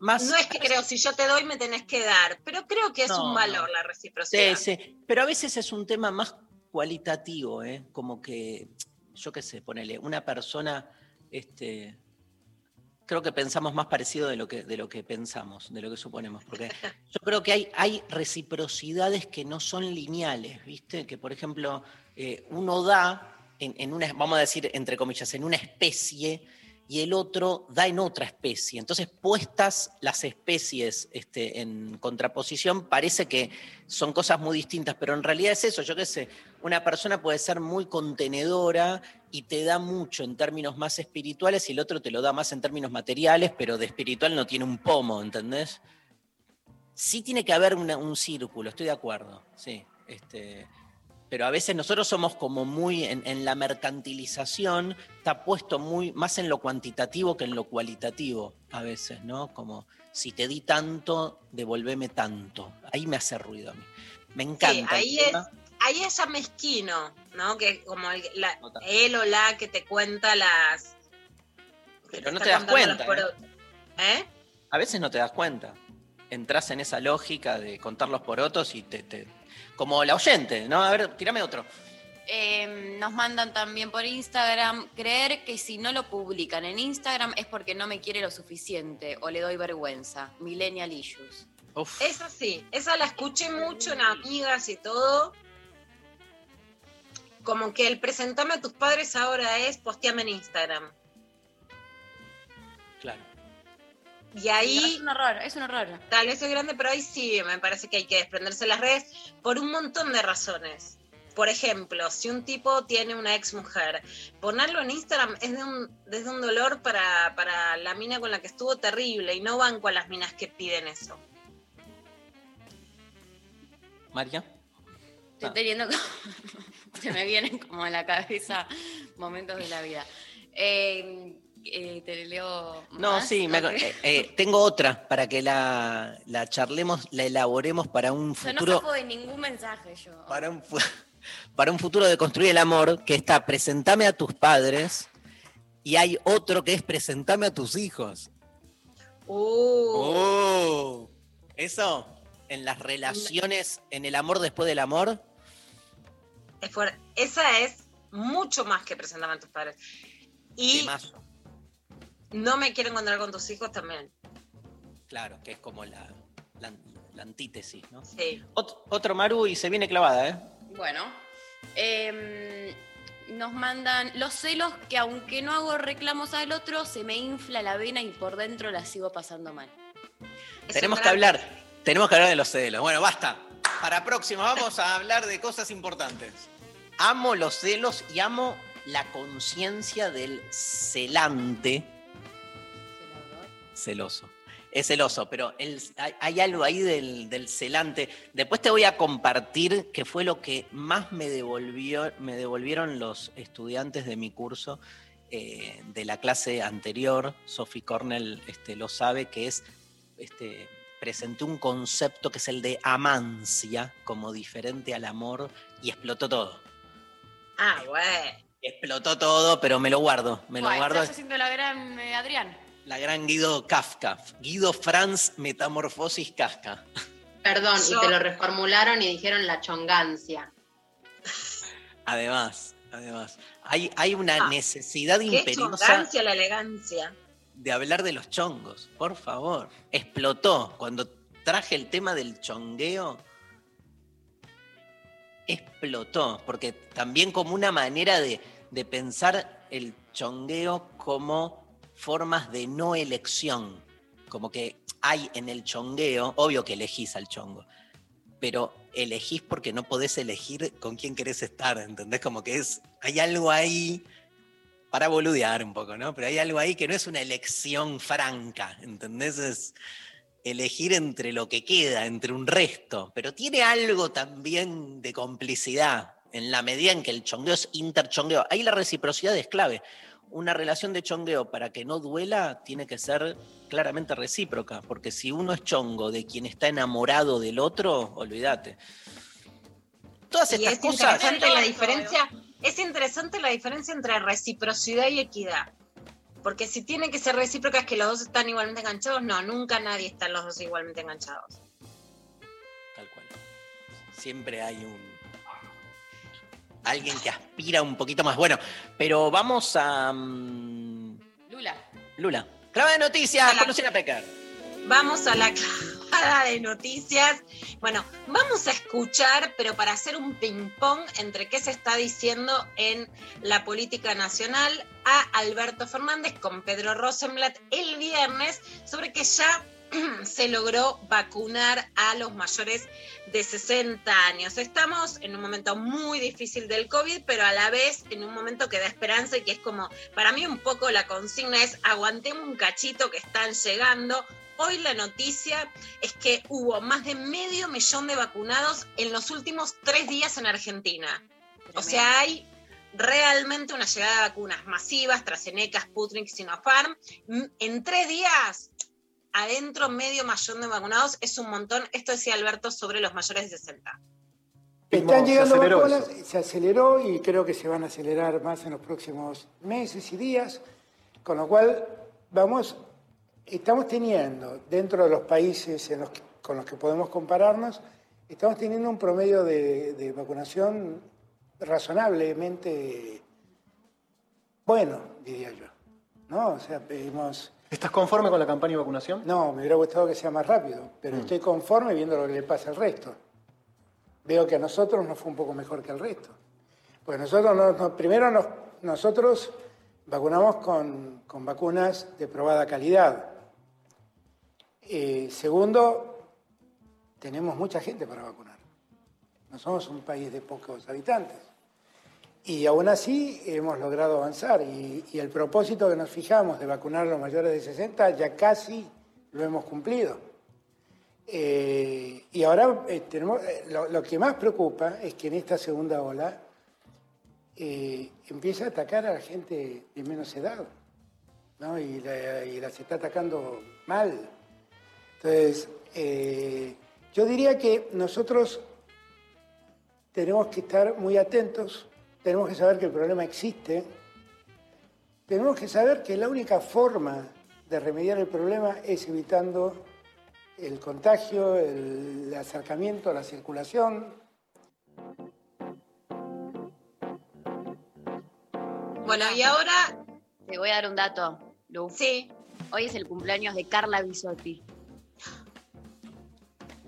más. no es que creo, si yo te doy, me tenés que dar, pero creo que es No, un valor la reciprocidad. Sí, sí, pero a veces es un tema más cualitativo, ¿eh? Como que, yo qué sé, ponele, una persona, este, creo que pensamos más parecido de lo que, de lo que pensamos, de lo que suponemos, porque yo creo que hay, hay reciprocidades que no son lineales, ¿viste? Que, por ejemplo, eh, uno da en, una, vamos a decir, entre comillas, en una especie y el otro da en otra especie. Entonces, puestas las especies este, en contraposición, parece que son cosas muy distintas, pero en realidad es eso, yo qué sé, una persona puede ser muy contenedora y te da mucho en términos más espirituales y el otro te lo da más en términos materiales, pero de espiritual no tiene un pomo, ¿entendés? Sí tiene que haber un círculo, estoy de acuerdo, sí. Este, pero a veces nosotros somos como muy en, en la mercantilización, está puesto muy más en lo cuantitativo que en lo cualitativo a veces, ¿no? Como si te di tanto, devolveme tanto. Ahí me hace ruido a mí. Me encanta. Sí, ahí es, ahí es ya mezquino, ¿no? Que como el- la- él o la que te cuenta las. Pero no te das cuenta. ¿eh? ¿Eh? A veces no te das cuenta. Entras en esa lógica de contar los porotos y te, te- Como la oyente, ¿no? A ver, tirame otro. Eh, nos mandan también por Instagram creer que si no lo publican en Instagram es porque no me quiere lo suficiente o le doy vergüenza. Millennial issues. Esa sí, esa la escuché mucho en amigas y todo. Como que el presentame a tus padres ahora es posteame en Instagram. Claro. Y ahí. es un horror, es un horror. Tal vez es grande, pero ahí sí me parece que hay que desprenderse de las redes por un montón de razones. Por ejemplo, si un tipo tiene una ex mujer, ponerlo en Instagram es de un, desde un dolor para, para la mina con la que estuvo terrible y no banco a las minas que piden eso. María. Estoy teniendo como- se me vienen como a la cabeza momentos de la vida. Eh, eh, te leo. No, más? sí, me- eh, eh, tengo otra para que la, la charlemos, la elaboremos para un O sea, no futuro. saco de ningún mensaje yo. para un, para un futuro de construir el amor, que está presentame a tus padres, y hay otro que es presentame a tus hijos. Uh, Oh, eso en las relaciones, en el amor después del amor, es. Esa es mucho más que presentame a tus padres. Y temazo. No me quiero encontrar con tus hijos también. claro, que es como la, la- la antítesis, ¿no? Sí. Ot- otro Maru y se viene clavada, ¿eh? Bueno, em, nos mandan los celos que aunque no hago reclamos al otro, se me infla la vena y por dentro la sigo pasando mal. Es Tenemos que hablar, tenemos que hablar de los celos. Bueno, basta. para próxima vamos a hablar de cosas importantes. Amo los celos y amo la conciencia del celante. Celoso. Es celoso, pero el- hay, hay algo ahí del, del celante. Después te voy a compartir que fue lo que más me, devolvió, me devolvieron los estudiantes de mi curso eh, de la clase anterior. Sophie Cornell este, lo sabe, que es este, presenté un concepto que es el de amancia como diferente al amor y explotó todo. Ah, güey. Explotó todo, pero me lo guardo. Me lo guardo. estás haciendo la gran eh, Adrián. La gran Guido Kafka. Guido Franz Metamorfosis Kafka. Perdón, Yo- y te lo reformularon y dijeron la chongancia. Además, además. Hay, hay una Ah, necesidad Qué imperiosa chongancia la elegancia. de hablar de los chongos. Por favor. Explotó. Cuando traje el tema del chongueo, explotó. Porque también como una manera de, de pensar el chongueo como formas de no elección. Como que hay en el chongueo, obvio que elegís al chongo, pero elegís porque no podés elegir con quién querés estar, ¿entendés? Como que es, hay algo ahí para boludear un poco, ¿no? Pero hay algo ahí que no es una elección franca, ¿entendés? Es elegir entre lo que queda, entre un resto, pero tiene algo también de complicidad en la medida en que el chongueo es interchongueo. Ahí la reciprocidad es clave. Una relación de chongueo para que no duela tiene que ser claramente recíproca, porque si uno es chongo de quien está enamorado del otro, olvídate. Todas Y estas es cosas... interesante la diferencia, es interesante la diferencia entre reciprocidad y equidad. Porque si tiene que ser recíproca es que los dos están igualmente enganchados, no, nunca nadie está los dos igualmente enganchados. Tal cual. Siempre hay un. Alguien que aspira un poquito más. Bueno, pero vamos a. mm, Lula. Lula. Clave de noticias Hola. con Luciana Pecker. Vamos a la clavada de noticias. Bueno, vamos a escuchar, pero para hacer un ping-pong entre qué se está diciendo en la política nacional, a Alberto Fernández con Pedro Rosenblatt el viernes sobre que ya se logró vacunar a los mayores de 60 años. Estamos en un momento muy difícil del COVID, pero a la vez en un momento que da esperanza y que es como, para mí un poco la consigna es aguantemos un cachito que están llegando. Hoy la noticia es que hubo más de medio millón de vacunados en los últimos tres días en Argentina. O sea, hay realmente una llegada de vacunas masivas, AstraZeneca, Sputnik, Sinopharm. Mm, En tres días, adentro medio millón de vacunados es un montón. Esto decía Alberto sobre los mayores de 60. Están Se llegando aceleró vacunas, eso. se aceleró y creo que se van a acelerar más en los próximos meses y días, con lo cual vamos, estamos teniendo dentro de los países en los que- con los que podemos compararnos, estamos teniendo un promedio de, de vacunación razonablemente bueno, diría yo. ¿No? O sea, pedimos... ¿Estás conforme con la campaña de vacunación? No, me hubiera gustado que sea más rápido, pero estoy conforme viendo lo que le pasa al resto. Veo que a nosotros nos fue un poco mejor que al resto. Pues nosotros, no- no- primero nos- nosotros vacunamos con, con vacunas de probada calidad. Eh, segundo, tenemos mucha gente para vacunar. No somos un país de pocos habitantes. Y aún así hemos logrado avanzar. Y, el propósito que nos fijamos de vacunar a los mayores de 60 ya casi lo hemos cumplido. Eh, y ahora eh, tenemos, eh, lo, que más preocupa es que en esta segunda ola empieza a atacar a la gente de menos edad. ¿no? Y, la- y las está atacando mal. Entonces, yo diría que nosotros tenemos que estar muy atentos, tenemos que saber que el problema existe, tenemos que saber que la única forma de remediar el problema es evitando el contagio, el acercamiento, la circulación. Bueno, y ahora, Te voy a dar un dato, Lu. sí, Hoy es el cumpleaños de Carla Bisotti.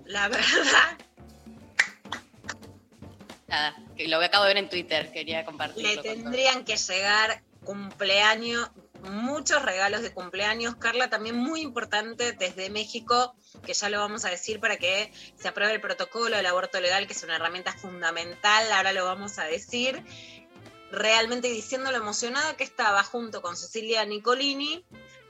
la verdad, Nada, que lo acabo de ver en Twitter, quería compartirlo. le con tendrían que llegar cumpleaños, muchos regalos de cumpleaños. Carla también muy importante desde México que ya lo vamos a decir para que se apruebe el protocolo del aborto legal, que es una herramienta fundamental, ahora lo vamos a decir, realmente diciendo lo emocionada que estaba junto con Cecilia Nicolini,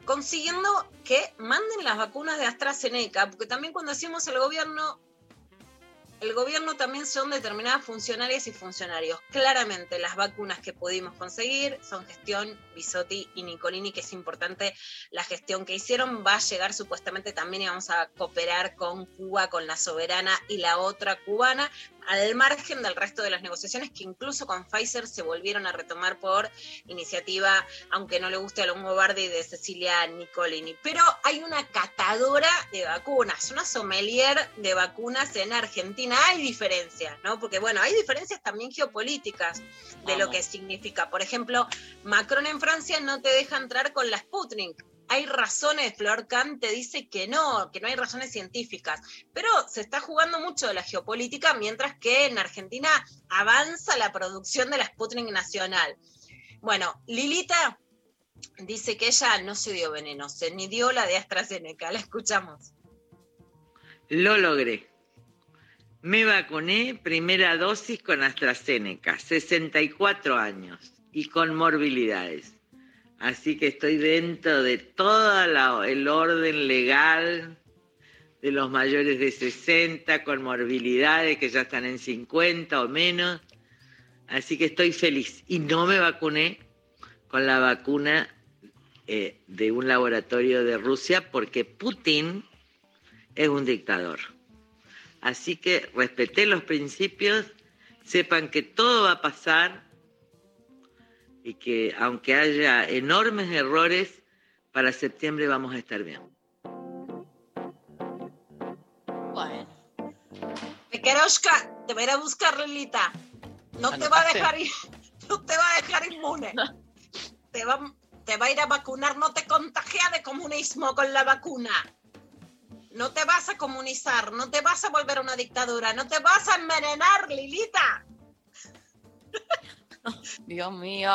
consiguiendo que manden las vacunas de AstraZeneca, porque también cuando decimos el gobierno, el gobierno también son determinadas funcionarias y funcionarios. Claramente las vacunas que pudimos conseguir son gestión Bisotti y Nicolini, que es importante la gestión que hicieron. Va a llegar supuestamente también y vamos a cooperar con Cuba, con la soberana y la otra cubana, al margen del resto de las negociaciones que incluso con Pfizer se volvieron a retomar por iniciativa, aunque no le guste a Longo Bardi de Cecilia Nicolini. Pero hay una catadora de vacunas, una sommelier de vacunas en Argentina. Hay diferencias, ¿no? Porque bueno, hay diferencias también geopolíticas de lo que significa. Por ejemplo, Macron en Francia no te deja entrar con la Sputnik hay razones, Flor Kahn te dice que no, que no hay razones científicas, pero se está jugando mucho de la geopolítica, mientras que en Argentina avanza la producción de la Sputnik nacional. Bueno, Lilita dice que ella no se dio veneno, se ni dio la de AstraZeneca, la escuchamos. Lo logré. Me vacuné primera dosis con AstraZeneca, 64 años y con morbilidades. Así que estoy dentro de todo el orden legal de los mayores de 60 con morbilidades que ya están en 50 o menos. Así que estoy feliz. Y no me vacuné con la vacuna eh, de un laboratorio de Rusia porque Putin es un dictador. Así que respeté los principios, sepan que todo va a pasar y que aunque haya enormes errores, para septiembre vamos a estar bien. Bueno. Te va a ir a buscar Lilita. No te va a dejar no te va a dejar inmune. Te va, te va a ir a vacunar, no te contagia de comunismo con la vacuna. No te vas a comunizar, no te vas a volver una dictadura, no te vas a envenenar, Lilita. Dios mío.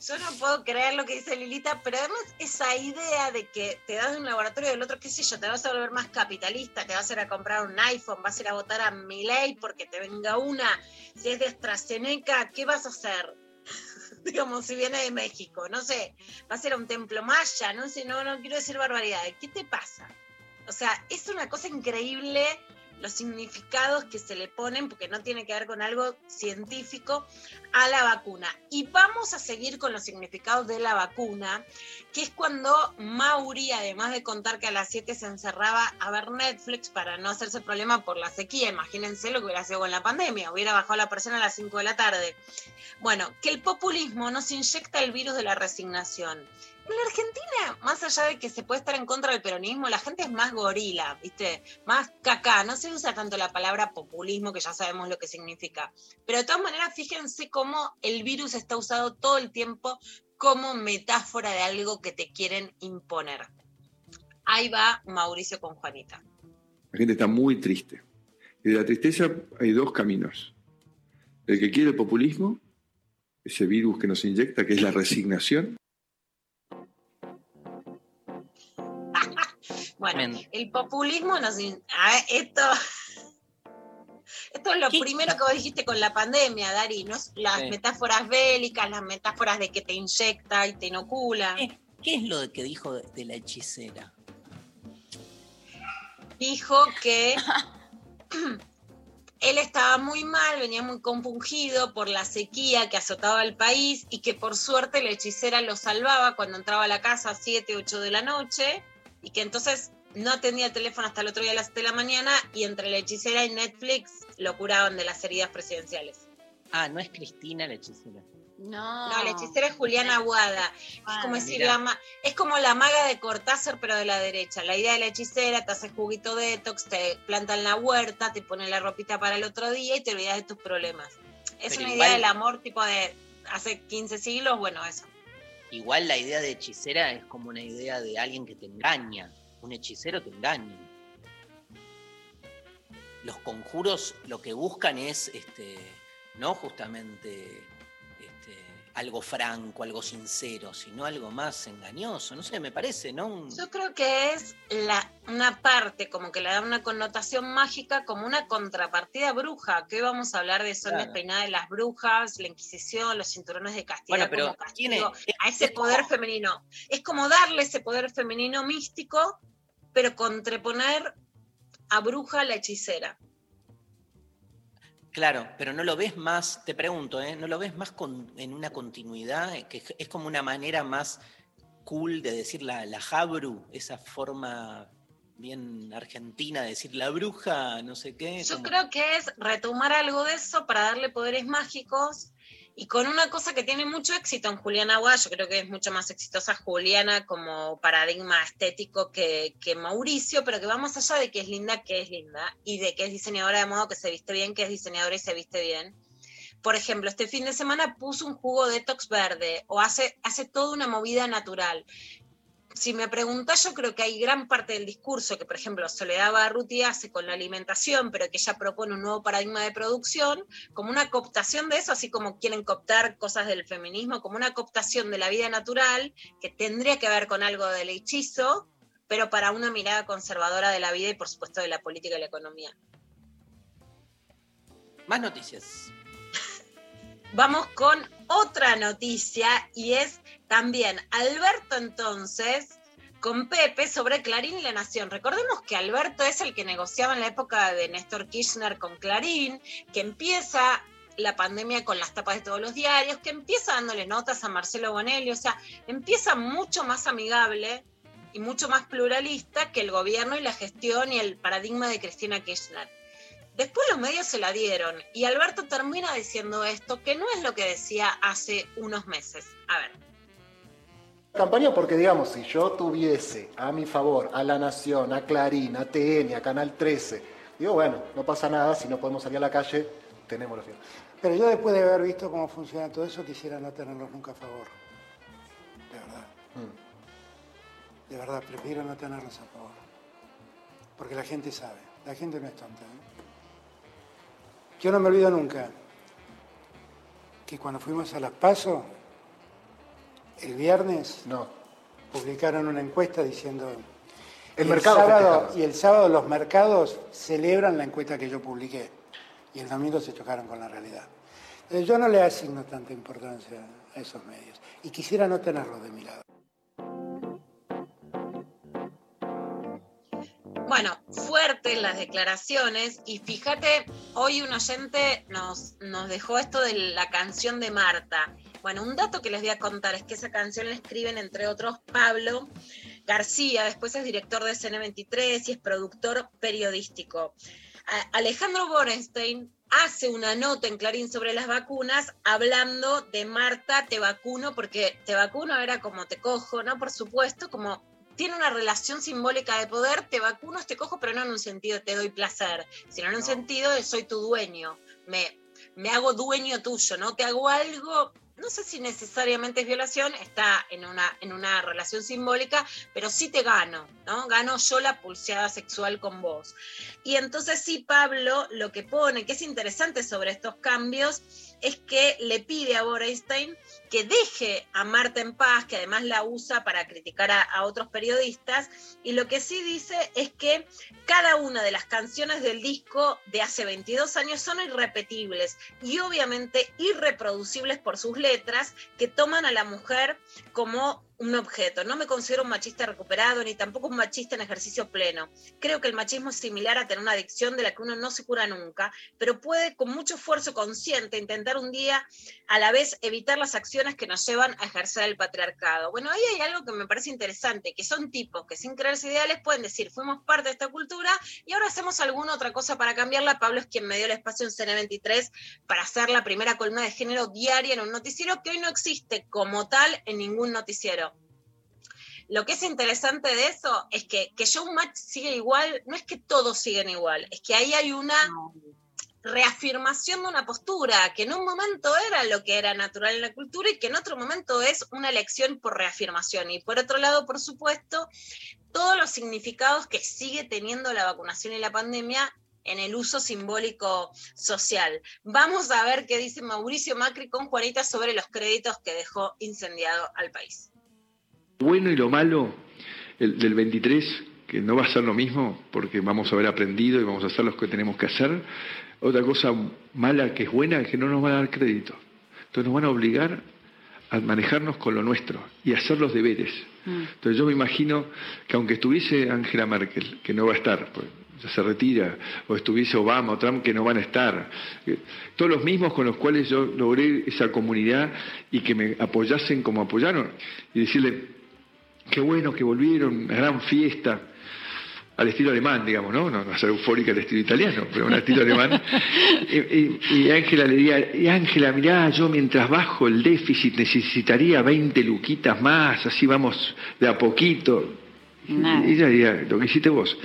Yo no puedo creer lo que dice Lilita, pero además esa idea de que te das de un laboratorio del otro, qué sé yo, te vas a volver más capitalista, te vas a ir a comprar un iPhone, vas a ir a votar a Milei porque te venga una, si es de AstraZeneca, ¿qué vas a hacer? Digamos, si viene de México, no sé, va a ser un templo maya, no sé, no, no quiero decir barbaridades, ¿qué te pasa? O sea, es una cosa increíble los significados que se le ponen, porque no tiene que ver con algo científico, a la vacuna. Y vamos a seguir con los significados de la vacuna, que es cuando Mauri, además de contar que a las 7 se encerraba a ver Netflix para no hacerse problema por la sequía, imagínense lo que hubiera sido con la pandemia, hubiera bajado la persona a las 5 de la tarde. Bueno, que el populismo nos inyecta el virus de la resignación. En la Argentina, más allá de que se puede estar en contra del peronismo, la gente es más gorila, ¿viste? Más caca. No se usa tanto la palabra populismo, que ya sabemos lo que significa. Pero de todas maneras, fíjense cómo el virus está usado todo el tiempo como metáfora de algo que te quieren imponer. Ahí va Mauricio con Juanita. La gente está muy triste. Y de la tristeza hay dos caminos. El que quiere el populismo, ese virus que nos inyecta, que es la resignación, Bueno, el populismo nos... in- a ver, esto... Esto es lo primero que vos dijiste con la pandemia, Dari, ¿no? Las Sí. metáforas bélicas, las metáforas de que te inyecta y te inocula. ¿Qué es lo que dijo de, de la hechicera? Dijo que él estaba muy mal, venía muy compungido por la sequía que azotaba el país y que por suerte la hechicera lo salvaba cuando entraba a la casa a 7, 8 de la noche y que entonces no atendía el teléfono hasta el otro día a las 7 de la mañana y entre la hechicera y Netflix lo curaban de las heridas presidenciales. Ah, no es Cristina la hechicera. No. No, la hechicera es Juliana Aguada. Es como decir Mirá. la ma- es como la maga de Cortázar, pero de la derecha. La idea de la hechicera, te hace juguito detox, te planta en la huerta, te pone la ropita para el otro día y te olvidas de tus problemas. Es Pero una igual- idea del amor tipo de hace 15 siglos, bueno, eso. Igual la idea de hechicera es como una idea de alguien que te engaña. Un hechicero te engaña. Los conjuros lo que buscan es, este, no justamente algo franco, algo sincero, sino algo más engañoso. No sé, me parece, ¿no? Un- Yo creo que es la, una parte, como que le da una connotación mágica, como una contrapartida bruja, que hoy vamos a hablar de Son Claro. despeinadas de las brujas, la Inquisición, los cinturones de castidad Bueno, pero como ¿quién es? castigo, a ese poder femenino. Es como darle ese poder femenino místico, pero contraponer a bruja la hechicera. Claro, pero no lo ves más, te pregunto, ¿eh? ¿no lo ves más con- en una continuidad? Eh, Que es como una manera más cool de decir la, la jabru, esa forma bien argentina de decir la bruja, no sé qué. Yo como- creo que es retomar algo de eso para darle poderes mágicos y con una cosa que tiene mucho éxito en Juliana Agua, yo creo que es mucho más exitosa Juliana como paradigma estético que, que Mauricio, pero que va más allá de que es linda, que es linda, y de que es diseñadora de modo que se viste bien, que es diseñadora y se viste bien. Por ejemplo, este fin de semana puso un jugo detox verde o hace, hace toda una movida natural si me preguntás, yo creo que hay gran parte del discurso que, por ejemplo, Soledad Barruti hace con la alimentación, pero que ella propone un nuevo paradigma de producción, como una cooptación de eso, así como quieren cooptar cosas del feminismo, como una cooptación de la vida natural, que tendría que ver con algo del hechizo, pero para una mirada conservadora de la vida y, por supuesto, de la política y la economía. Más noticias. Vamos con otra noticia y es también Alberto entonces con Pepe sobre Clarín y La Nación. Recordemos que Alberto es el que negociaba en la época de Néstor Kirchner con Clarín, que empieza la pandemia con las tapas de todos los diarios, que empieza dándole notas a Marcelo Bonelli, o sea, empieza mucho más amigable y mucho más pluralista que el gobierno y la gestión y el paradigma de Cristina Kirchner. Después los medios se la dieron y Alberto termina diciendo esto, que no es lo que decía hace unos meses. A ver. Campaña porque, digamos, si yo tuviese a mi favor a La Nación, a Clarín, a TN, a Canal 13, digo, bueno, no pasa nada, si no podemos salir a la calle, tenemos los fierros. Pero yo después de haber visto cómo funciona todo eso, quisiera no tenerlos nunca a favor. De verdad. De verdad, prefiero no tenerlos a favor. Porque la gente sabe, la gente no es tonta. ¿eh? Yo no me olvido nunca que cuando fuimos a Las Paso, el viernes, no. publicaron una encuesta diciendo... El mercado sábado, y el sábado los mercados celebran la encuesta que yo publiqué. Y el domingo se chocaron con la realidad. Entonces, yo no le asigno tanta importancia a esos medios. Y quisiera no tenerlos de mi lado. Bueno, fuertes las declaraciones y fíjate, hoy un oyente nos, nos dejó esto de la canción de Marta. Bueno, un dato que les voy a contar es que esa canción la escriben, entre otros, Pablo García, después es director de CN23 y es productor periodístico. Alejandro Borenstein hace una nota en Clarín sobre las vacunas hablando de Marta, te vacuno, porque te vacuno era como te cojo, ¿no? Por supuesto, como tiene una relación simbólica de poder, te vacuno, te cojo, pero no en un sentido de te doy placer, sino en un sentido de soy tu dueño, me, me hago dueño tuyo, ¿no? Te hago algo, no sé si necesariamente es violación, está en una, en una relación simbólica, pero sí te gano, ¿no? Gano yo la pulseada sexual con vos. Y entonces sí, Pablo lo que pone, que es interesante sobre estos cambios, es que le pide a Borenstein que deje a Marta en paz, que además la usa para criticar a, a otros periodistas, y lo que sí dice es que cada una de las canciones del disco de hace 22 años son irrepetibles y obviamente irreproducibles por sus letras que toman a la mujer como un objeto. No me considero un machista recuperado ni tampoco un machista en ejercicio pleno. Creo que el machismo es similar a tener una adicción de la que uno no se cura nunca, pero puede con mucho esfuerzo consciente intentar un día a la vez evitar las acciones que nos llevan a ejercer el patriarcado. Bueno, ahí hay algo que me parece interesante, que son tipos que sin creerse ideales pueden decir, fuimos parte de esta cultura y ahora hacemos alguna otra cosa para cambiarla. Pablo es quien me dio el espacio en CN23 para hacer la primera columna de género diaria en un noticiero que hoy no existe como tal en ningún noticiero. Lo que es interesante de eso es que, que Showmatch sigue igual, no es que todos siguen igual, es que ahí hay una reafirmación de una postura que en un momento era lo que era natural en la cultura y que en otro momento es una elección por reafirmación. Y por otro lado, por supuesto, todos los significados que sigue teniendo la vacunación y la pandemia en el uso simbólico social. Vamos a ver qué dice Mauricio Macri con Juanita sobre los créditos que dejó incendiado al país. Bueno y lo malo el, del 23, que no va a ser lo mismo, porque vamos a haber aprendido y vamos a hacer lo que tenemos que hacer. Otra cosa mala que es buena es que no nos van a dar crédito. Entonces nos van a obligar a manejarnos con lo nuestro y a hacer los deberes. Entonces yo me imagino que aunque estuviese Angela Merkel, que no va a estar, pues ya se retira, o estuviese Obama o Trump, que no van a estar, eh, todos los mismos con los cuales yo logré esa comunidad y que me apoyasen como apoyaron, y decirle, qué bueno que volvieron, una gran fiesta, al estilo alemán, digamos, ¿no? No, no ser eufórica al estilo italiano, pero un estilo alemán. Y Ángela le diría, y Ángela, mirá, yo mientras bajo el déficit necesitaría 20 luquitas más, así vamos de a poquito. Nada. Y ella diría, lo que hiciste vos,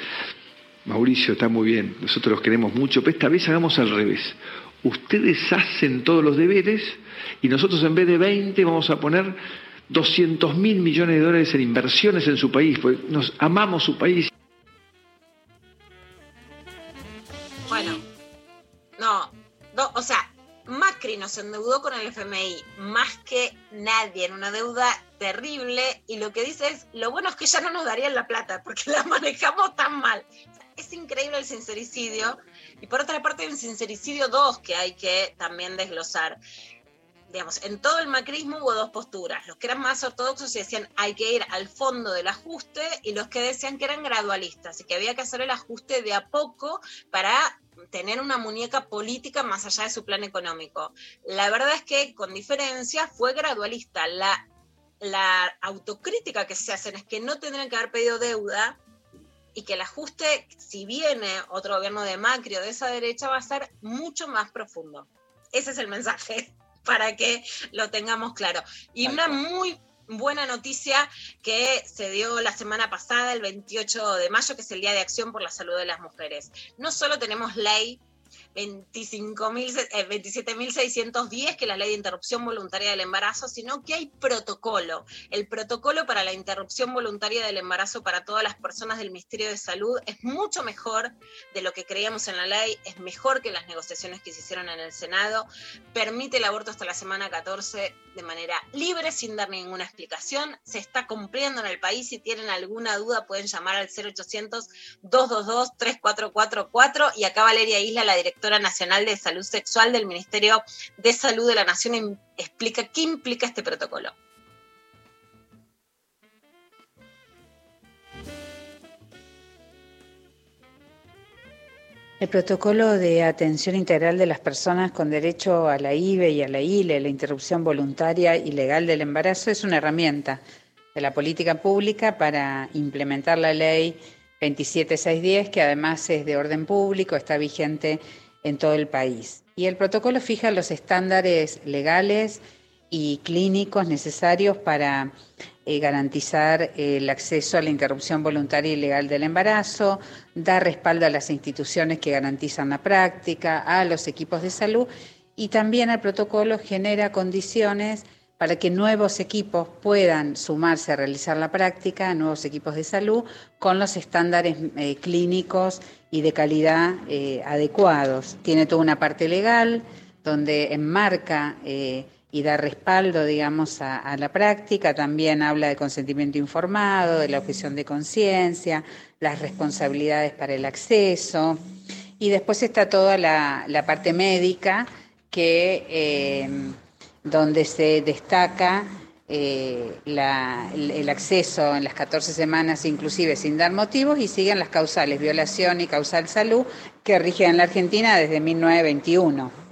Mauricio, está muy bien, nosotros los queremos mucho, pero esta vez hagamos al revés. Ustedes hacen todos los deberes y nosotros en vez de 20 vamos a poner 200 mil millones de dólares en inversiones en su país, porque nos amamos su país. Bueno, no, o sea, Macri nos endeudó con el FMI más que nadie en una deuda terrible y lo que dice es, lo bueno es que ya no nos darían la plata porque la manejamos tan mal. Es increíble el sincericidio y por otra parte hay un sincericidio 2 que hay que también desglosar. Digamos, en todo el macrismo hubo dos posturas, los que eran más ortodoxos y decían hay que ir al fondo del ajuste y los que decían que eran gradualistas y que había que hacer el ajuste de a poco para tener una muñeca política más allá de su plan económico. La verdad es que, con diferencia, fue gradualista. La, la autocrítica que se hacen es que no tendrían que haber pedido deuda y que el ajuste, si viene otro gobierno de Macri o de esa derecha, va a ser mucho más profundo. Ese es el mensaje, para que lo tengamos claro. Y una muy buena noticia que se dio la semana pasada, el 28 de mayo, que es el Día de Acción por la Salud de las Mujeres. No solo tenemos ley 25.000, 27.610, que es la ley de interrupción voluntaria del embarazo, sino que hay protocolo. El protocolo para la interrupción voluntaria del embarazo para todas las personas del Ministerio de Salud es mucho mejor de lo que creíamos en la ley, es mejor que las negociaciones que se hicieron en el Senado, permite el aborto hasta la semana 14 de manera libre, sin dar ninguna explicación. Se está cumpliendo en el país. Si tienen alguna duda, pueden llamar al 0800-222-3444. Y acá Valeria Isla, la directora nacional de salud sexual del Ministerio de Salud de la Nación, em- explica qué implica este protocolo. El protocolo de atención integral de las personas con derecho a la IVE y a la ILE, la interrupción voluntaria y legal del embarazo, es una herramienta de la política pública para implementar la ley 27610, que además es de orden público, está vigente en todo el país. Y el protocolo fija los estándares legales y clínicos necesarios para eh, garantizar el acceso a la interrupción voluntaria y legal del embarazo, da respaldo a las instituciones que garantizan la práctica, a los equipos de salud y también el protocolo genera condiciones para que nuevos equipos puedan sumarse a realizar la práctica, nuevos equipos de salud, con los estándares eh, clínicos y de calidad eh, adecuados. Tiene toda una parte legal donde enmarca eh, y da respaldo, digamos, a, la práctica. También habla de consentimiento informado, de la objeción de conciencia, las responsabilidades para el acceso. Y después está toda la, la parte médica que eh, donde se destaca eh, la- el, acceso en las 14 semanas, inclusive sin dar motivos, y siguen las causales violación y causal salud que rigen en la Argentina desde 1921.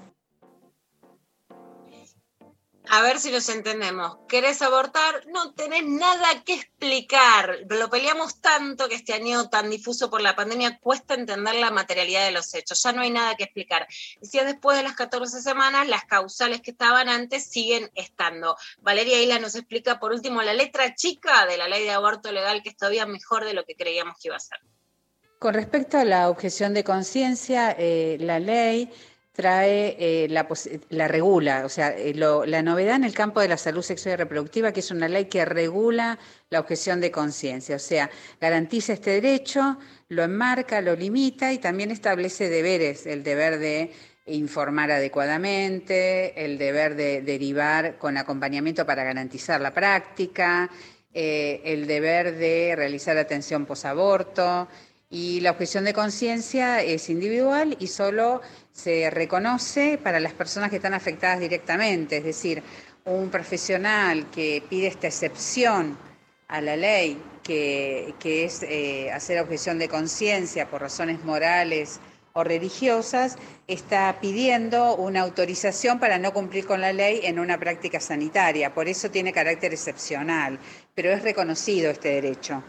A ver si nos entendemos. ¿Querés abortar? No tenés nada que explicar. Lo peleamos tanto que este año tan difuso por la pandemia cuesta entender la materialidad de los hechos. Ya no hay nada que explicar. Y si es después de las 14 semanas, las causales que estaban antes siguen estando. Valeria Isla nos explica por último la letra chica de la ley de aborto legal que es todavía mejor de lo que creíamos que iba a ser. Con respecto a la objeción de conciencia, eh, la ley trae eh, la, la regula, o sea, eh, lo- la novedad en el campo de la salud sexual y reproductiva, que es una ley que regula la objeción de conciencia, o sea, garantiza este derecho, lo enmarca, lo limita y también establece deberes, el deber de informar adecuadamente, el deber de derivar con acompañamiento para garantizar la práctica, eh, el deber de realizar atención posaborto y la objeción de conciencia es individual y solo se reconoce para las personas que están afectadas directamente, es decir, un profesional que pide esta excepción a la ley, que, es eh, hacer objeción de conciencia por razones morales o religiosas, está pidiendo una autorización para no cumplir con la ley en una práctica sanitaria. Por eso tiene carácter excepcional, pero es reconocido este derecho.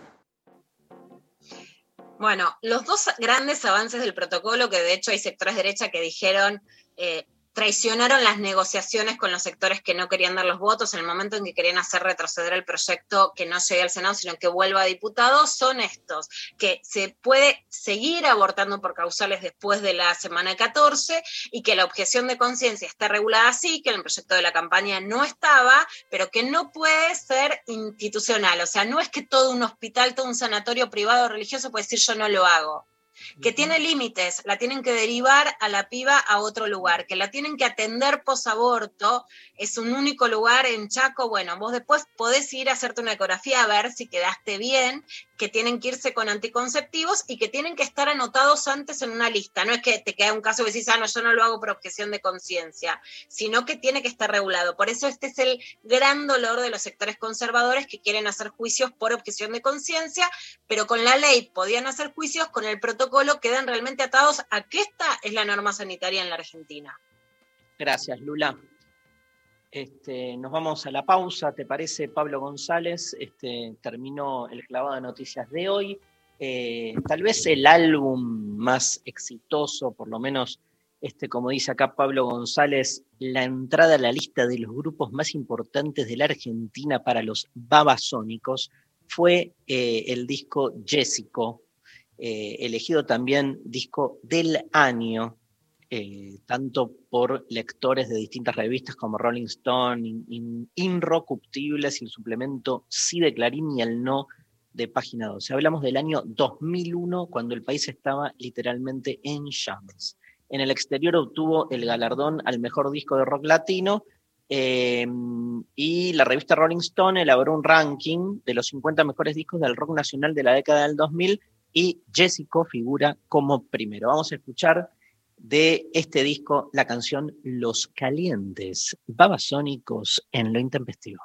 Bueno, los dos grandes avances del protocolo, que de hecho hay sectores de derecha que dijeron, eh, traicionaron las negociaciones con los sectores que no querían dar los votos en el momento en que querían hacer retroceder el proyecto que no llegue al Senado, sino que vuelva a diputados, son estos, que se puede seguir abortando por causales después de la semana 14 y que la objeción de conciencia está regulada así, que en el proyecto de la campaña no estaba, pero que no puede ser institucional, o sea, no es que todo un hospital, todo un sanatorio privado religioso puede decir yo no lo hago que tiene límites, la tienen que derivar a la piba a otro lugar, que la tienen que atender posaborto, es un único lugar en Chaco, bueno, vos después podés ir a hacerte una ecografía a ver si quedaste bien, que tienen que irse con anticonceptivos y que tienen que estar anotados antes en una lista, no es que te queda un caso que decís, ah, no, yo no lo hago por objeción de conciencia, sino que tiene que estar regulado. Por eso este es el gran dolor de los sectores conservadores que quieren hacer juicios por objeción de conciencia, pero con la ley podían hacer juicios, con el protocolo quedan realmente atados a que esta es la norma sanitaria en la Argentina. Gracias, Lula. Este, nos vamos a la pausa, ¿te parece, Pablo González? Este, terminó el clavado de noticias de hoy. Eh, tal vez el álbum más exitoso, por lo menos, este, como dice acá Pablo González, la entrada a la lista de los grupos más importantes de la Argentina para los babasónicos fue eh, el disco Jessico, eh, elegido también disco del año eh, tanto por lectores de distintas revistas como Rolling Stone, In- In- y el suplemento Sí de Clarín y el No de Página 12. Hablamos del año 2001, cuando el país estaba literalmente en llamas. En el exterior obtuvo el galardón al mejor disco de rock latino eh, y la revista Rolling Stone elaboró un ranking de los 50 mejores discos del rock nacional de la década del 2000 y Jessico figura como primero. Vamos a escuchar de este disco la canción Los Calientes, Babasónicos en lo intempestivo.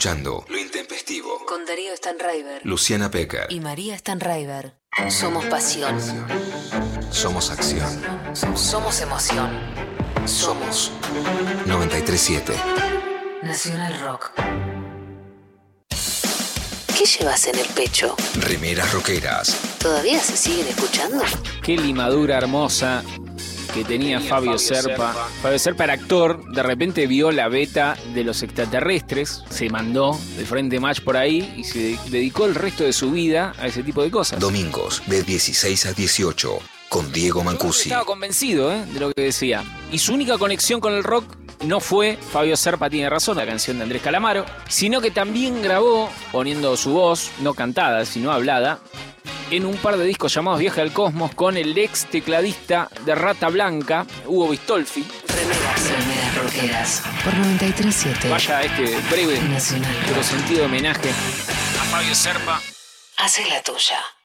Escuchando Lo Intempestivo. Con Darío Stanraiver Luciana Pecker. y María Stanraiver. Somos pasión. Somos acción. Somos emoción. Somos 937. Nacional Rock. ¿Qué llevas en el pecho? Remeras roqueras. ¿Todavía se siguen escuchando? Qué limadura hermosa que tenía Fabio Serpa. Fabio Serpa era actor, de repente vio la beta de los extraterrestres, se mandó de frente match por ahí y se dedicó el resto de su vida a ese tipo de cosas. Domingos de 16 a 18 con Diego Mancusi. Estaba convencido ¿eh? de lo que decía. Y su única conexión con el rock no fue Fabio Serpa tiene razón, la canción de Andrés Calamaro, sino que también grabó, poniendo su voz, no cantada, sino hablada, en un par de discos llamados Viaje al Cosmos con el ex tecladista de Rata Blanca, Hugo Bistolfi. Remeras rockeras. Por 937. Vaya este breve Nacional pero sentido homenaje a Fabio Serpa. Hace la tuya.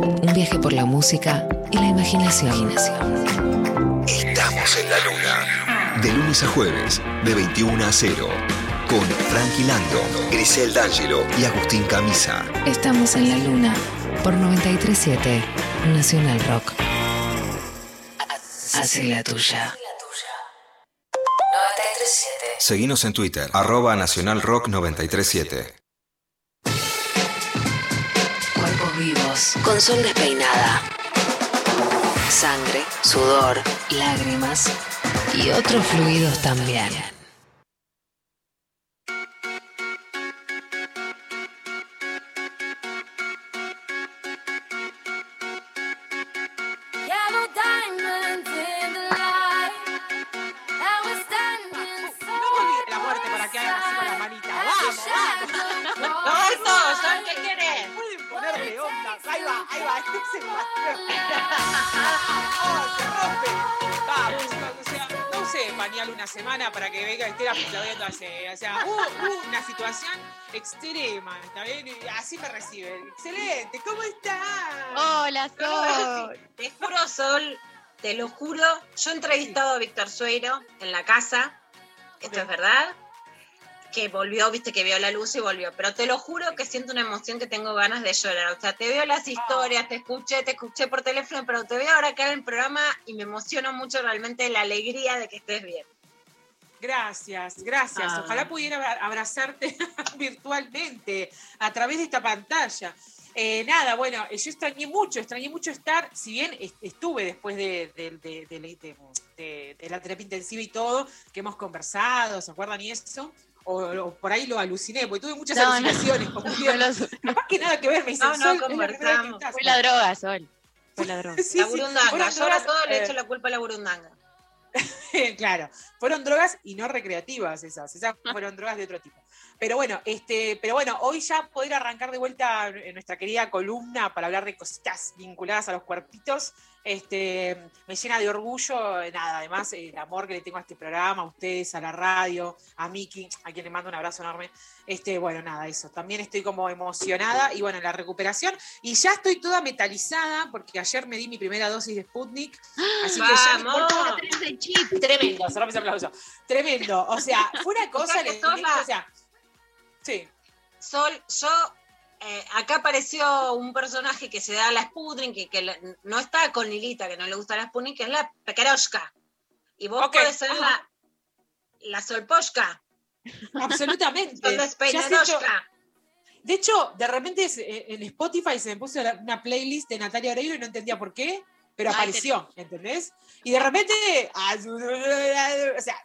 Un viaje por la música y la imaginación. Estamos en la luna. De lunes a jueves, de 21 a 0. Con Frankie Lando, Grisel D'Angelo y Agustín Camisa. Estamos en la luna. Por 937 Nacional Rock. Hace la tuya. Seguimos en Twitter, arroba nacionalrock937. Con sol despeinada. Sangre, sudor, lágrimas y otros fluidos también. Extrema, ¿está bien? Así me reciben. Excelente, ¿cómo estás? Hola, Sol. Te juro, Sol, te lo juro. Yo he entrevistado a Víctor Sueiro en la casa. Esto es verdad. Que volvió, viste que vio la luz y volvió. Pero te lo juro que siento una emoción que tengo ganas de llorar. O sea, te veo las historias, te escuché, te escuché por teléfono, pero te veo ahora acá en el programa y me emociono mucho realmente la alegría de que estés bien. Gracias, gracias. Ah. Ojalá pudiera abra- abrazarte virtualmente a través de esta pantalla. Eh, nada, bueno, eh, yo extrañé mucho, extrañé mucho estar, si bien est- estuve después de, de- de- de la- de- de- de la terapia intensiva y todo, que hemos conversado, ¿se acuerdan? Y eso, o, o por ahí lo aluciné, porque tuve muchas No, no. alucinaciones. como vieron. Capaz que nada que ver, me dicen, No, no, "Sol, es la conversamos. estás". Fue la droga, Sol. Fue la droga. Sí, la sí. burundanga. Fueron Yo ahora todo le eh, echo la culpa a la burundanga. claro, fueron drogas y no recreativas esas, esas fueron drogas de otro tipo. Pero bueno, este, pero bueno, hoy ya poder arrancar de vuelta en nuestra querida columna para hablar de cositas vinculadas a los cuerpitos, este, me llena de orgullo, eh, nada, además el amor que le tengo a este programa, a ustedes, a la radio, a Miki, a quien le mando un abrazo enorme. Este, bueno, nada, eso. También estoy como emocionada y bueno, la recuperación. Y ya estoy toda metalizada porque ayer me di mi primera dosis de Sputnik. Así que ya ¡Vamos! Tremendo, cerrame ese aplauso. Tremendo. O sea, fue una cosa, sea, que les- sos les- la- o sea, sí. Sol, yo eh, acá apareció un personaje que se da a la Sputnik, que, que la- no está con Lilita, que no le gusta la Sputnik, que es la Pekaroshka. Y vos Ok. podés ser la, la Solposhka. Absolutamente. De hecho, de repente eh, en Spotify se me puso una playlist de Natalia Oreiro y no entendía por qué, pero Ay, apareció, ¿entendés? Y de repente, o sea,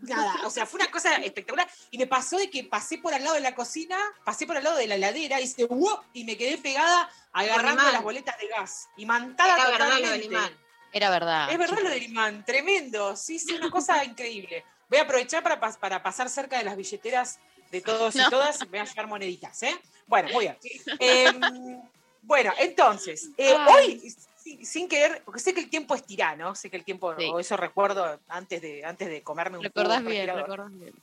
nada, o sea, fue una cosa espectacular. Y me pasó de que pasé por al lado de la cocina, pasé por al lado de la heladera, hice ¡wow! y me quedé pegada agarrando las boletas de gas. Y mantada Era verdad lo totalmente. del imán. Era verdad. Es verdad lo del imán, tremendo. Sí, sí, una cosa increíble. Voy a aprovechar para, para pasar cerca de las billeteras de todos y todas, me van a llegar moneditas, ¿eh? Bueno, muy bien. Em, bueno, entonces, eh, hoy, sin, sin querer, porque sé que el tiempo es tirano, sé que el tiempo, o eso recuerdo antes de, antes de comerme un Recordás cubo bien, recordás bien.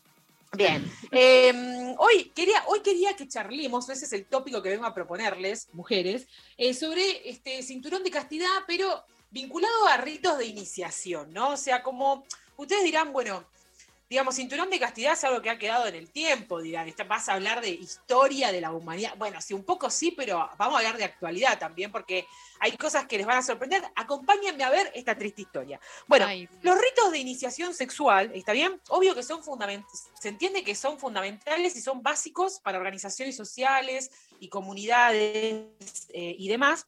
Bien. Eh, hoy, quería, hoy quería que charlemos, ese es el tópico que vengo a proponerles, mujeres, eh, sobre este cinturón de castidad, pero vinculado a ritos de iniciación, ¿no? O sea, como ustedes dirán, bueno, digamos, cinturón de castidad es algo que ha quedado en el tiempo, dirán, vas a hablar de historia de la humanidad. Bueno, sí, un poco sí, pero vamos a hablar de actualidad también, porque hay cosas que les van a sorprender. Acompáñenme a ver esta triste historia. Bueno, los ritos de iniciación sexual, ¿está bien? Obvio que son fundamentales, se entiende que son fundamentales y son básicos para organizaciones sociales y comunidades eh, y demás.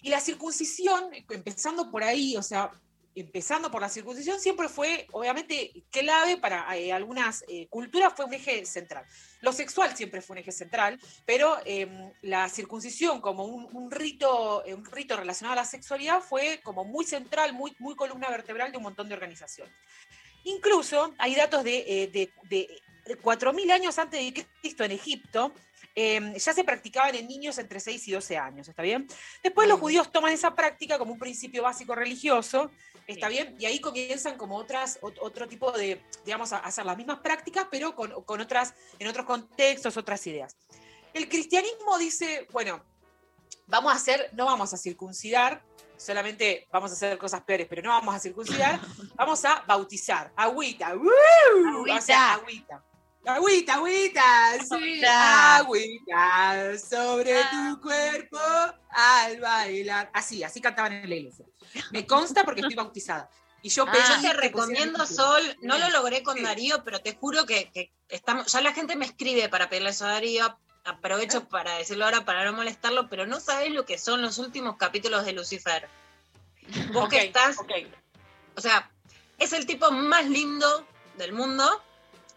Y la circuncisión, empezando por ahí, o sea, empezando por la circuncisión, siempre fue, obviamente, clave para eh, algunas eh, culturas, fue un eje central. Lo sexual siempre fue un eje central, pero eh, la circuncisión como un, un rito, eh, un rito relacionado a la sexualidad fue como muy central, muy, muy columna vertebral de un montón de organizaciones. Incluso hay datos de, eh, de, de 4.000 años antes de Cristo en Egipto, eh, ya se practicaban en niños entre 6 y 12 años, ¿está bien? Después los judíos toman esa práctica como un principio básico religioso, ¿está bien? Y ahí comienzan como otras, ot- otro tipo de, digamos, a hacer las mismas prácticas, pero con, con otras, en otros contextos, otras ideas. El cristianismo dice, bueno, vamos a hacer, no vamos a circuncidar, solamente vamos a hacer cosas peores, pero no vamos a circuncidar, vamos a bautizar, agüita, ¡woo! O sea, agüita. Agüita, agüita, sí, agüita. sobre tu cuerpo al bailar. Así, así cantaban en la iglesia. Me consta porque estoy bautizada. Y yo Ah, yo te recomiendo, Sol, no lo logré con Darío, pero te juro que, que estamos, ya la gente me escribe para pedirle eso a Darío, aprovecho para decirlo ahora para no molestarlo, pero no sabés lo que son los últimos capítulos de Lucifer. Vos que estás, o sea, es el tipo más lindo del mundo,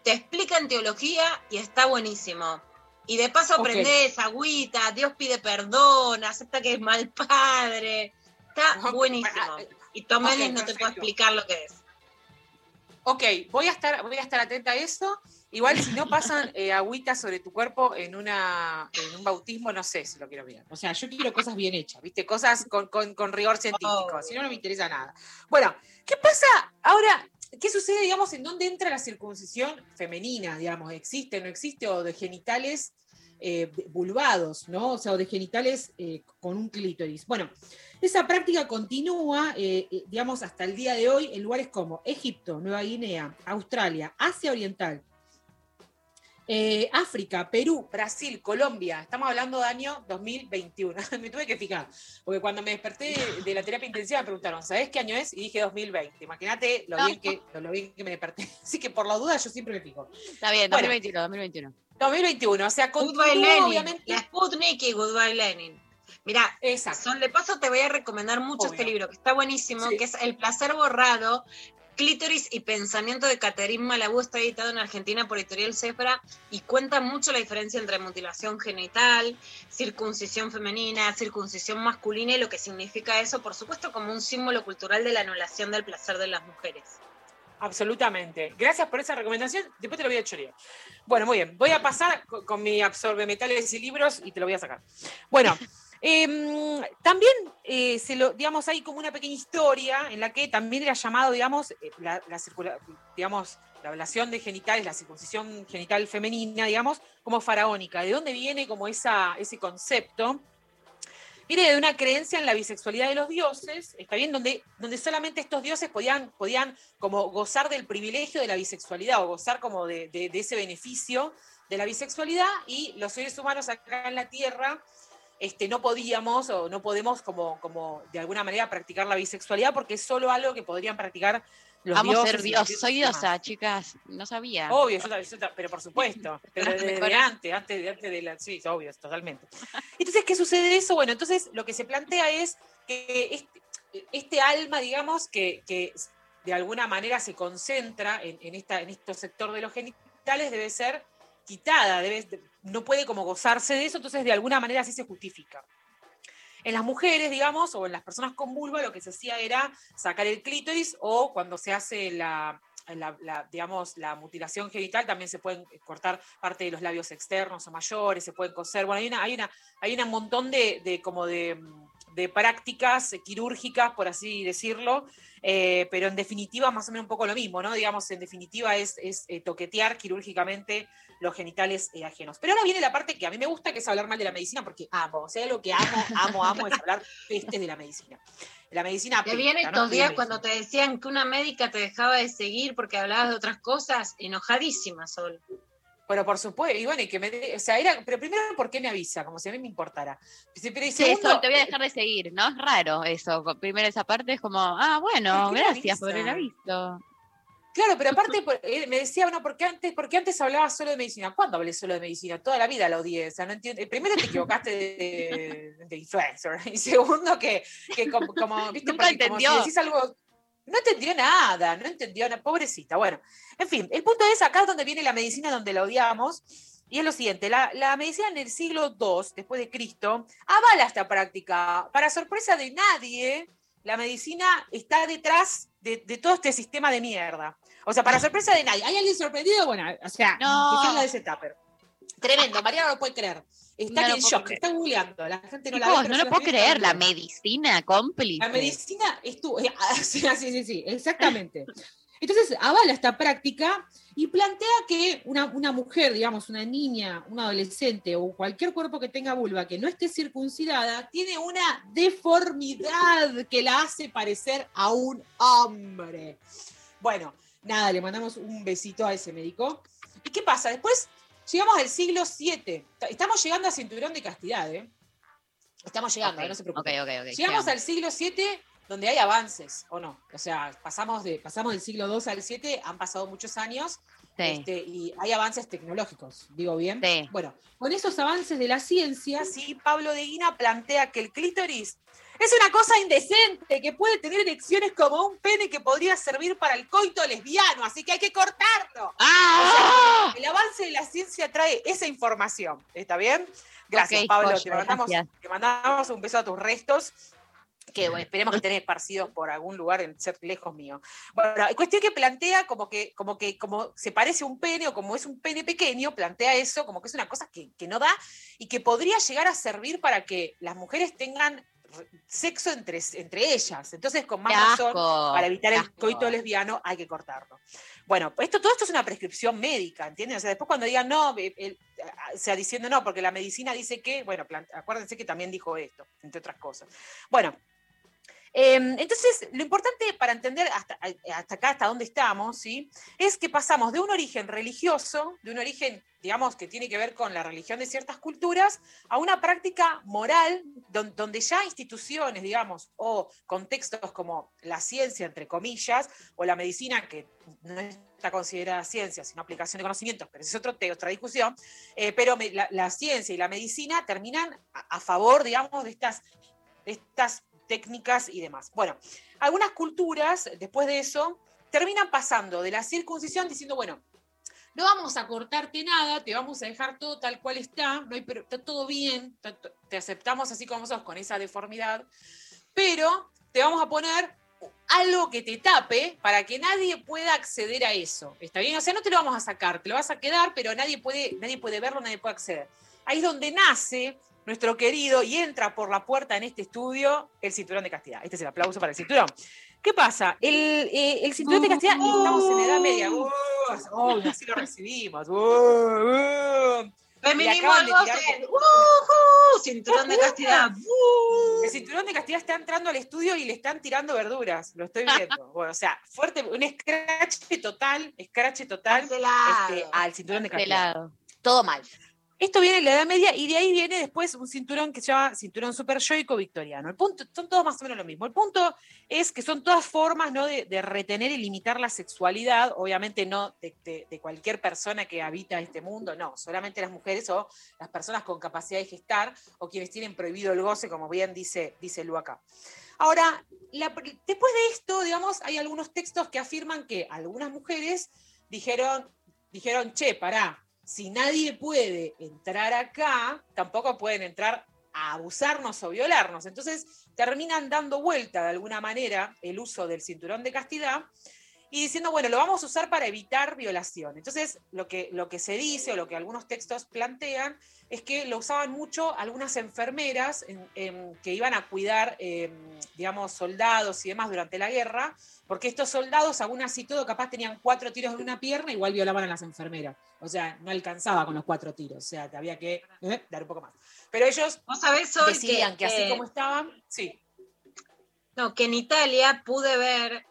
te explica en teología y está buenísimo. Y de paso Ok. aprendés, agüita, Dios pide perdón, acepta que es mal padre. Está buenísimo. Y Tomenes ok, no te puedo explicar lo que es. Ok, voy a estar, voy a estar atenta a eso. Igual si no pasan eh, agüita sobre tu cuerpo en, una, en un bautismo, no sé si lo quiero mirar. O sea, yo quiero cosas bien hechas, ¿viste? Cosas con, con- con rigor científico, si no, no me interesa nada. Bueno, ¿qué pasa ahora? ¿Qué sucede, digamos, en dónde entra la circuncisión femenina, digamos? ¿Existe, no existe? O de genitales eh, vulvados, ¿no? O sea, o de genitales eh, con un clítoris. Bueno, esa práctica continúa, eh, eh, digamos, hasta el día de hoy en lugares como Egipto, Nueva Guinea, Australia, Asia Oriental, eh, África, Perú, Brasil, Colombia. Estamos hablando de año 2021. me tuve que fijar, porque cuando me desperté de la terapia intensiva me preguntaron, ¿sabés qué año es? Y dije 2020. Imagínate lo, bien que, lo, lo bien que me desperté. Así que por la duda yo siempre me fijo. Está bien, Bueno. 2021, 2021. 2021, o sea, Goodbye Lenin. obviamente. La Sputnik y Goodbye Lenin. Mira, son de paso te voy a recomendar mucho Obvio. este libro, que está buenísimo, Sí. que es El placer borrado, Clítoris y pensamiento de Caterín Malabú, está editado en Argentina por Editorial Cefra y cuenta mucho la diferencia entre mutilación genital, circuncisión femenina, circuncisión masculina y lo que significa eso, por supuesto, como un símbolo cultural de la anulación del placer de las mujeres. Absolutamente. Gracias por esa recomendación. Después te lo voy a chorear. Bueno, muy bien. Voy a pasar con, con mi absorbe metales y libros y te lo voy a sacar. Bueno, em, también eh, se lo, digamos, hay como una pequeña historia en la que también era llamado, digamos, eh, la, la circula- digamos, la ablación de genitales, la circuncisión genital femenina, digamos, como faraónica. ¿De dónde viene como esa, ese concepto? Viene de una creencia en la bisexualidad de los dioses, está bien, donde, donde solamente estos dioses podían, podían como gozar del privilegio de la bisexualidad o gozar como de, de- de ese beneficio de la bisexualidad y los seres humanos acá en la Tierra este, no podíamos o no podemos como, como de alguna manera practicar la bisexualidad porque es solo algo que podrían practicar los Vamos a dioses. ser dios. Soy diosa, chicas. No sabía. Obvio, yo yo pero por supuesto. Pero desde antes, antes, de- antes de la. Sí, obvio, totalmente. Entonces, ¿qué sucede de eso? Bueno, entonces lo que se plantea es que este, este alma, digamos, que, que de alguna manera se concentra en, en esta, en este sector de los genitales, debe ser quitada, debe, no puede como gozarse de eso, entonces de alguna manera así se justifica. En las mujeres, digamos, o en las personas con vulva, lo que se hacía era sacar el clítoris o cuando se hace la, digamos, la mutilación genital, también se pueden cortar parte de los labios externos o mayores, se pueden coser. Bueno, hay una, hay una, hay un montón de, como de, prácticas quirúrgicas, por así decirlo, eh, pero en definitiva más o menos un poco lo mismo, ¿no? Digamos, en definitiva es, es eh, toquetear quirúrgicamente los genitales eh, ajenos. Pero ahora viene la parte que a mí me gusta, que es hablar mal de la medicina, porque amo, o sea, lo que amo, amo, amo es hablar pestes de la medicina. La medicina Te viene estos días cuando te decían que una médica te dejaba de seguir porque hablabas de otras cosas, enojadísima, Sol. Pero por supuesto, y bueno, y que me, de- o sea, era, pero primero, ¿por qué me avisa? Como si a mí me importara. Pero y Sí, segundo, Sol, te voy a dejar de seguir, ¿no? Es raro eso. Primero esa parte es como, ah, bueno, ¿Por qué me gracias por el aviso. Claro, pero aparte él me decía, bueno, porque antes, porque antes hablaba solo de medicina. ¿Cuándo hablé solo de medicina? Toda la vida lo odié. O sea, no entiendo. Primero te equivocaste de, de influencer. Y segundo que, que como, como, ¿viste? Nunca Porque como si entendió. decís algo. No entendió nada, no entendió nada. Pobrecita. Bueno, en fin, el punto es acá es donde viene la medicina, donde la odiamos. Y es lo siguiente, la, la medicina en el siglo II, después de Cristo, avala esta práctica. Para sorpresa de nadie, la medicina está detrás de, de todo este sistema de mierda. O sea, para sorpresa de nadie. ¿Hay alguien sorprendido? Bueno, o sea, No. de ese tupper. Tremendo, Mariana no lo puede creer. Está No en shock, creer. está googleando. La gente no la ve, pero no lo puedo creer, la medicina cómplice. La medicina estuvo. Sí, sí, sí, sí, exactamente. Entonces avala esta práctica y plantea que una, una mujer, digamos, una niña, un adolescente o cualquier cuerpo que tenga vulva que no esté circuncidada, tiene una deformidad que la hace parecer a un hombre. Bueno, nada, le mandamos un besito a ese médico. ¿Y qué pasa? Después llegamos al siglo VII. Estamos llegando a cinturón de castidad, ¿eh? Estamos llegando, no se preocupen. Llegamos llegamos. al siglo VII donde hay avances, ¿o no? O sea, pasamos, de, pasamos del siglo II al VII, han pasado muchos años Sí. este, y hay avances tecnológicos, digo bien. Sí. Bueno, con esos avances de la ciencia, sí, Pablo de Guina plantea que el clítoris es una cosa indecente que puede tener erecciones como un pene que podría servir para el coito lesbiano, así que hay que cortarlo. ¡Ah! O sea, el avance de la ciencia trae esa información, ¿está bien? Gracias, Pablo. joya, te, mandamos, gracias. te mandamos un beso a tus restos que bueno, esperemos que tenés esparcidos por algún lugar en ser lejos mío. Bueno, cuestión que plantea como que, como que como se parece a un pene o como es un pene pequeño, plantea eso como que es una cosa que, que no da y que podría llegar a servir para que las mujeres tengan sexo entre, entre ellas. Entonces, con más razón, para evitar el coito lesbiano, hay que cortarlo. Bueno, esto, todo esto es una prescripción médica, ¿entienden? O sea, después cuando digan no, el- el- o sea, diciendo no, porque la medicina dice que, bueno, acuérdense que también dijo esto, entre otras cosas. Bueno, eh, entonces, lo importante para entender hasta, acá, hasta dónde estamos, ¿sí? es que pasamos de un origen religioso, de un origen, digamos, que tiene que ver con la religión de ciertas culturas, a una práctica moral don- donde ya instituciones, digamos, o contextos como la ciencia, entre comillas, o la medicina, que no está considerada ciencia, sino aplicación de conocimientos, pero es otro, otra discusión, eh, pero la ciencia y la medicina terminan a, a favor, digamos, de estas, de estas técnicas y demás. Bueno, algunas culturas, después de eso, terminan pasando de la circuncisión diciendo, bueno, no vamos a cortarte nada, te vamos a dejar todo tal cual está, no está todo bien, te aceptamos así como sos, con esa deformidad, pero te vamos a poner algo que te tape para que nadie pueda acceder a eso. ¿Está bien? O sea, no te lo vamos a sacar, te lo vas a quedar, pero nadie puede, nadie puede verlo, nadie puede acceder. Ahí es donde nace nuestro querido y entra por la puerta en este estudio el cinturón de castidad. Este es el aplauso para el cinturón. ¿Qué pasa? El, eh, el cinturón de castidad, estamos en la Edad Media. Uh, oh, así lo recibimos. Uh, Feminismo al goce. Cinturón de castidad. El cinturón de castidad está entrando al estudio y le están tirando verduras. Lo estoy viendo. Bueno, o sea, fuerte, un scratch total, scratch total este, al cinturón de castidad. Todo mal. Esto viene en la Edad Media y de ahí viene después un cinturón que se llama cinturón super yoico victoriano. El punto, son todos más o menos lo mismo. El punto es que son todas formas ¿no? de, de retener y limitar la sexualidad, obviamente no de, de- de cualquier persona que habita este mundo, no, solamente las mujeres o las personas con capacidad de gestar o quienes tienen prohibido el goce, como bien dice, dice acá. Ahora, después de esto, digamos, hay algunos textos que afirman que algunas mujeres dijeron, dijeron, che, pará, si nadie puede entrar acá, tampoco pueden entrar a abusarnos o violarnos. Entonces terminan dando vuelta de alguna manera el uso del cinturón de castidad y diciendo, bueno, lo vamos a usar para evitar violación. Entonces, lo que, lo que se dice o lo que algunos textos plantean es que lo usaban mucho algunas enfermeras en- en- que iban a cuidar, eh, digamos, soldados y demás durante la guerra, porque estos soldados, aún así todo, capaz tenían cuatro tiros en una pierna, igual violaban a las enfermeras. O sea, no alcanzaba con los cuatro tiros, o sea, te había que eh, dar un poco más. Pero ellos ¿Vos sabés, Sol, decidían que, así eh, como estaban, sí. No, que en Italia pude ver,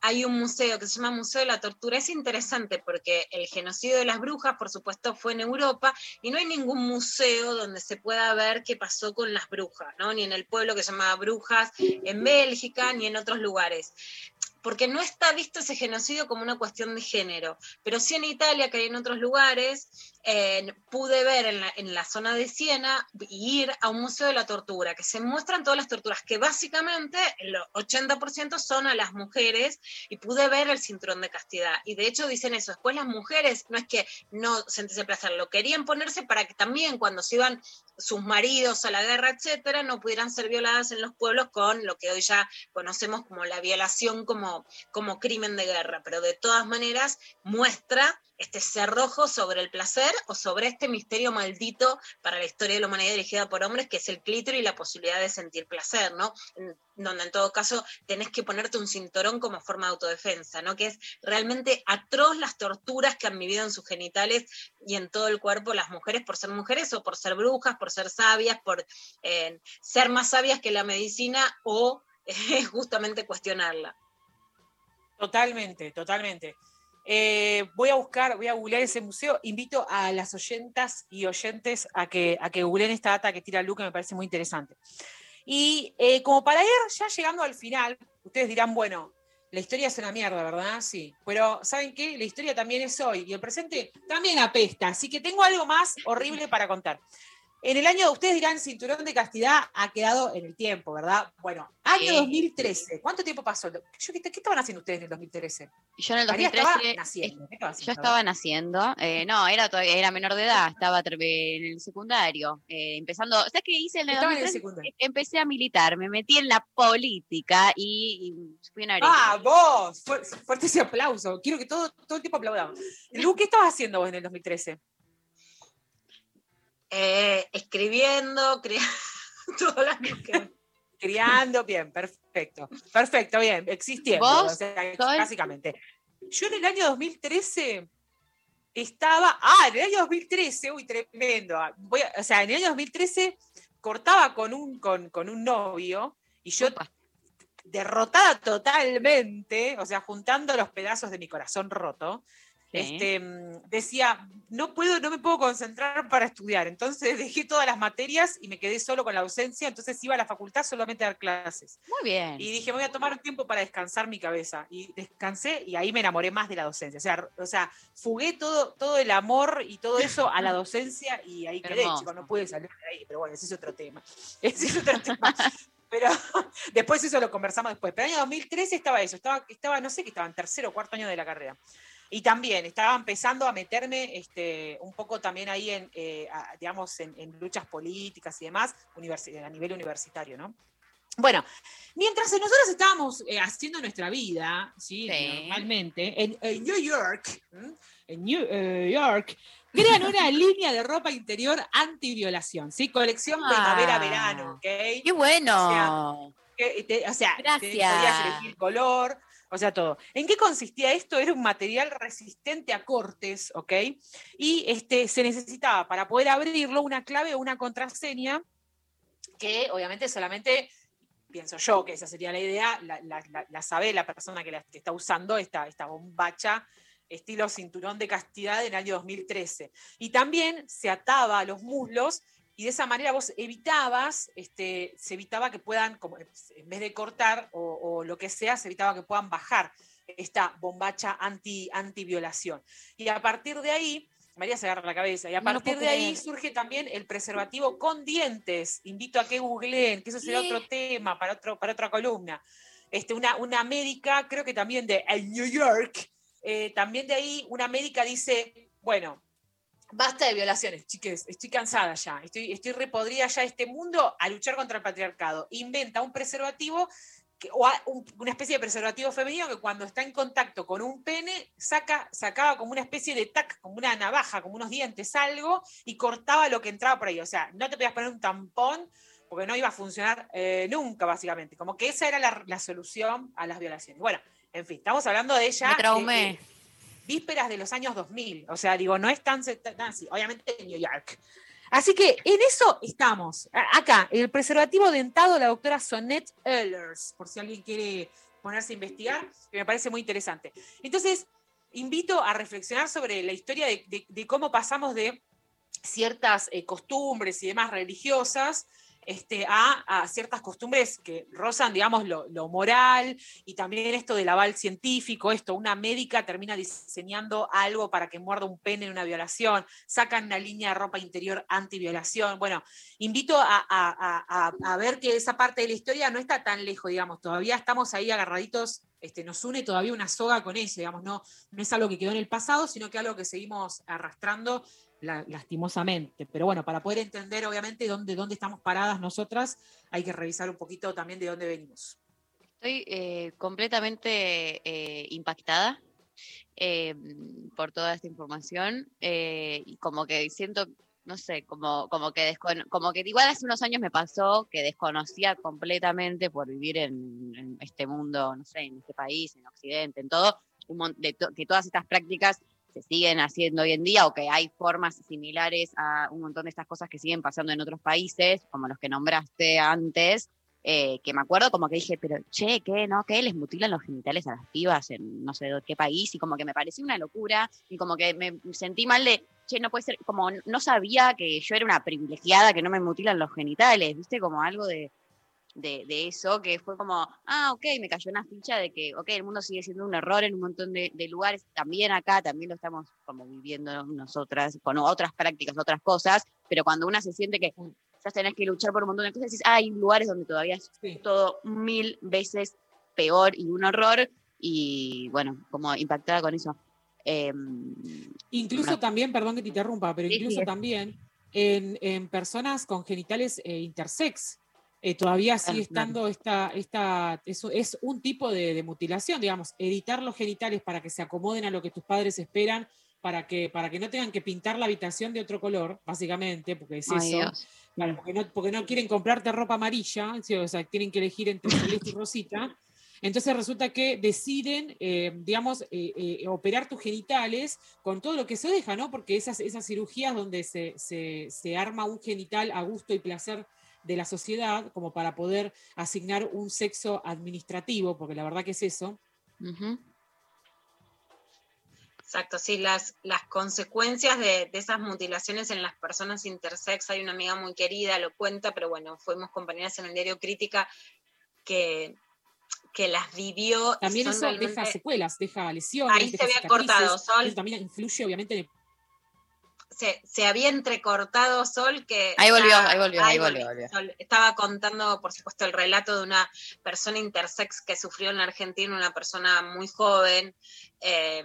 hay un museo que se llama Museo de la Tortura. Es interesante porque el genocidio de las brujas, por supuesto, fue en Europa y no hay ningún museo donde se pueda ver qué pasó con las brujas, ¿no? Ni en el pueblo que se llamaba Brujas, en Bélgica, ni en otros lugares. Porque no está visto ese genocidio como una cuestión de género, pero sí en Italia, que hay en otros lugares, eh, pude ver en la, en la zona de Siena ir a un museo de la tortura, que se muestran todas las torturas, que básicamente el 80% son a las mujeres, y pude ver el cinturón de castidad. Y de hecho dicen eso, después las mujeres no es que no sentiesen placer, lo querían ponerse para que también cuando se iban sus maridos a la guerra, etcétera, no pudieran ser violadas en los pueblos con lo que hoy ya conocemos como la violación como, como crimen de guerra. Pero de todas maneras muestra este cerrojo sobre el placer o sobre este misterio maldito para la historia de la humanidad dirigida por hombres, que es el clítoris y la posibilidad de sentir placer, ¿no? Donde en todo caso tenés que ponerte un cinturón como forma de autodefensa, ¿no? Que es realmente atroz las torturas que han vivido en sus genitales y en todo el cuerpo las mujeres por ser mujeres o por ser brujas, por ser sabias, por eh, ser más sabias que la medicina o eh, justamente cuestionarla. Totalmente, totalmente. Eh, voy a buscar, voy a googlear ese museo. Invito a las oyentas y oyentes a que, a que googleen esta data que tira Lu, que me parece muy interesante. Y eh, como para ir ya llegando al final, ustedes dirán, bueno, la historia es una mierda, ¿verdad? Sí. Pero ¿saben qué? La historia también es hoy y el presente también apesta. Así que tengo algo más horrible para contar. En el año, ustedes dirán, cinturón de castidad ha quedado en el tiempo, ¿verdad? Bueno, año Sí. 2013. ¿Cuánto tiempo pasó? Yo, ¿qué, qué estaban haciendo ustedes en el 2013? Yo en el María 2013 estaba naciendo. ¿Qué estaba Yo estaba naciendo, eh, no, era era menor de edad, estaba en el secundario, eh, empezando, ¿sabes qué hice en el Estaba en el 2013? secundario. Empecé a militar, me metí en la política y, y fui una. ¡Ah, vos! Fu- Fuerte ese aplauso. Quiero que todo, todo el tiempo aplaudamos. Lu, ¿qué estabas haciendo vos en el 2013? Eh, escribiendo, creando todas las que- Criando, bien, perfecto. Perfecto, bien, existiendo. ¿Vos, o sea, Sol? básicamente. Yo en el año 2013 estaba. Ah, en el año 2013, uy, tremendo. Ah, Voy a- o sea, en el año 2013 cortaba con un, con, con un novio y yo derrotada totalmente, o sea, juntando los pedazos de mi corazón roto. Este, mm, decía, no puedo, no me puedo concentrar para estudiar. Entonces dejé todas las materias y me quedé solo con la ausencia, entonces iba a la facultad solamente a dar clases. Muy bien. Y dije, voy a tomar un tiempo para descansar mi cabeza. Y descansé y ahí me enamoré más de la docencia. O sea, r- o sea fugué todo, todo el amor y todo eso a la docencia y ahí quedé, Hermoso. chico, no pude salir de ahí. Pero bueno, ese es otro tema. Ese es otro tema. Pero después eso lo conversamos después. Pero en el año 2013 estaba eso, estaba, estaba, no sé qué estaba, en tercero o cuarto año de la carrera. Y también estaba empezando a meterme este, un poco también ahí en, eh, a- digamos, en, en luchas políticas y demás, a nivel universitario, ¿no? Bueno, mientras nosotros estábamos eh, haciendo nuestra vida, ¿sí? Sí. Normalmente, en, en New York, ¿m? en New eh, York, crean una línea de ropa interior antiviolación, ¿sí? Colección Ah. primavera-verano. ¡Qué bueno! Que te- o sea, te- Gracias. podías elegir color, o sea, todo. ¿En qué consistía esto? Era un material resistente a cortes, ¿ok? Y este, se necesitaba para poder abrirlo una clave o una contraseña que obviamente solamente, pienso yo que esa sería la idea, la, sabe la persona que está usando esta, esta bombacha estilo cinturón de castidad en el año 2013. Y también se ataba a los muslos y de esa manera vos evitabas, este, se evitaba que puedan, como, en vez de cortar o, o lo que sea, se evitaba que puedan bajar esta bombacha anti, anti-violación. Y a partir de ahí, María se agarra la cabeza, y a No partir de ahí surge también el preservativo con dientes. Invito a que googleen, que eso será ¿Qué? otro tema para, otro, para otra columna. Este, una, una médica, creo que también de New York, eh, también de ahí una médica dice, bueno, basta de violaciones, chiques, estoy cansada ya, estoy, estoy repodrida ya de este mundo a luchar contra el patriarcado. Inventa un preservativo que- o a- un- una especie de preservativo femenino que cuando está en contacto con un pene saca, sacaba como una especie de tac, como una navaja, como unos dientes, algo, y cortaba lo que entraba por ahí. O sea, no te podías poner un tampón porque no iba a funcionar eh, nunca, básicamente. Como que esa era la, la solución a las violaciones. Bueno, en fin, estamos hablando de ella. Me traumé. Vísperas de los años 2000. O sea, digo, no es tan, tan así, obviamente en New York. Así que en eso estamos. Acá, el preservativo dentado de la doctora Sonette Ehlers, por si alguien quiere ponerse a investigar, que me parece muy interesante. Entonces, invito a reflexionar sobre la historia de cómo pasamos de ciertas eh, costumbres y demás religiosas este, a, ciertas costumbres que rozan, digamos, lo, moral y también esto del aval científico, esto, una médica termina diseñando algo para que muerda un pene en una violación, sacan una línea de ropa interior anti-violación. Bueno, invito a, ver que esa parte de la historia no está tan lejos, digamos, todavía estamos ahí agarraditos, este, nos une todavía una soga con eso, digamos, no, es algo que quedó en el pasado, sino que algo que seguimos arrastrando la- lastimosamente. Pero bueno, para poder entender obviamente dónde, dónde estamos paradas nosotras, hay que revisar un poquito también de dónde venimos. Estoy eh, completamente eh, impactada eh, por toda esta información eh, y como que siento, no sé, como, como, que como que igual hace unos años me pasó que desconocía completamente por vivir en, en este mundo, no sé, en este país, en Occidente, en todo, un de to- que todas estas prácticas se siguen haciendo hoy en día o que hay formas similares a un montón de estas cosas que siguen pasando en otros países, como los que nombraste antes, eh, que me acuerdo como que dije, pero che, ¿qué? ¿No? ¿Qué? Les mutilan los genitales a las pibas en no sé de qué país y como que me pareció una locura y como que me sentí mal de, che, no puede ser, como no sabía que yo era una privilegiada, que no me mutilan los genitales, ¿viste? Como algo de, de, de eso, que fue como, ah, ok, me cayó una ficha de que, ok, el mundo sigue siendo un error en un montón de, de lugares, también acá, también lo estamos como viviendo nosotras, con otras prácticas, otras cosas, pero cuando una se siente que ya tenés que luchar por un montón de cosas, decís, ah, hay lugares donde todavía es todo mil veces peor y un horror, y bueno, como impactada con eso. Em, Incluso también, perdón que te interrumpa, pero Sí, incluso sí. también en, en personas con genitales eh, intersex. Eh, todavía sigue estando esta, esta eso es un tipo de, de mutilación, digamos, editar los genitales para que se acomoden a lo que tus padres esperan, para que, para que no tengan que pintar la habitación de otro color, básicamente, porque es Ay, eso. Claro, porque, no, porque no quieren comprarte ropa amarilla, ¿sí? o sea, tienen que elegir entre celeste y rosita. Entonces resulta que deciden, eh, digamos, eh, eh, operar tus genitales con todo lo que se deja, ¿no? Porque esas, esas cirugías donde se, se- se arma un genital a gusto y placer de la sociedad, como para poder asignar un sexo administrativo, porque la verdad que es eso. Exacto, sí, las, las consecuencias de, de esas mutilaciones en las personas intersex, hay una amiga muy querida, lo cuenta, pero bueno, fuimos compañeras en el diario Crítica que, que las vivió. También eso deja secuelas, deja lesiones. Ahí se había cortado, Sol. Eso también influye, obviamente, en el se, se había entrecortado Sol que... Ahí volvió, ah, ahí volvió, ahí volvió, volvió. Sol. Estaba contando, por supuesto, el relato de una persona intersex que sufrió en la Argentina, una persona muy joven, eh,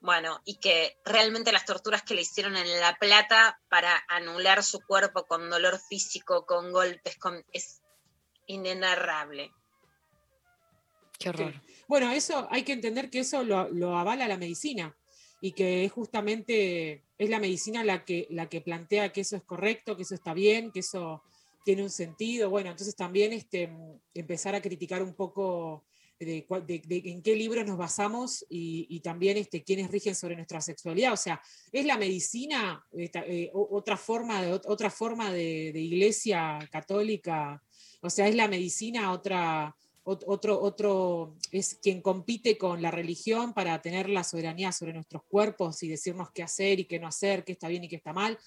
bueno, y que realmente las torturas que le hicieron en La Plata para anular su cuerpo con dolor físico, con golpes, con, es inenarrable. Qué horror. Bueno, eso hay que entender que eso lo, lo avala la medicina y que es justamente es la medicina la que, la que plantea que eso es correcto, que eso está bien, que eso tiene un sentido. Bueno, entonces también este, empezar a criticar un poco de, de- en qué libros nos basamos y, también este, quiénes rigen sobre nuestra sexualidad. O sea, es la medicina eh, otra forma, de, otra forma de, de iglesia católica. O sea, es la medicina otra, ot- otro, otro, es quien compite con la religión para tener la soberanía sobre nuestros cuerpos y decirnos qué hacer y qué no hacer, qué está bien y qué está mal.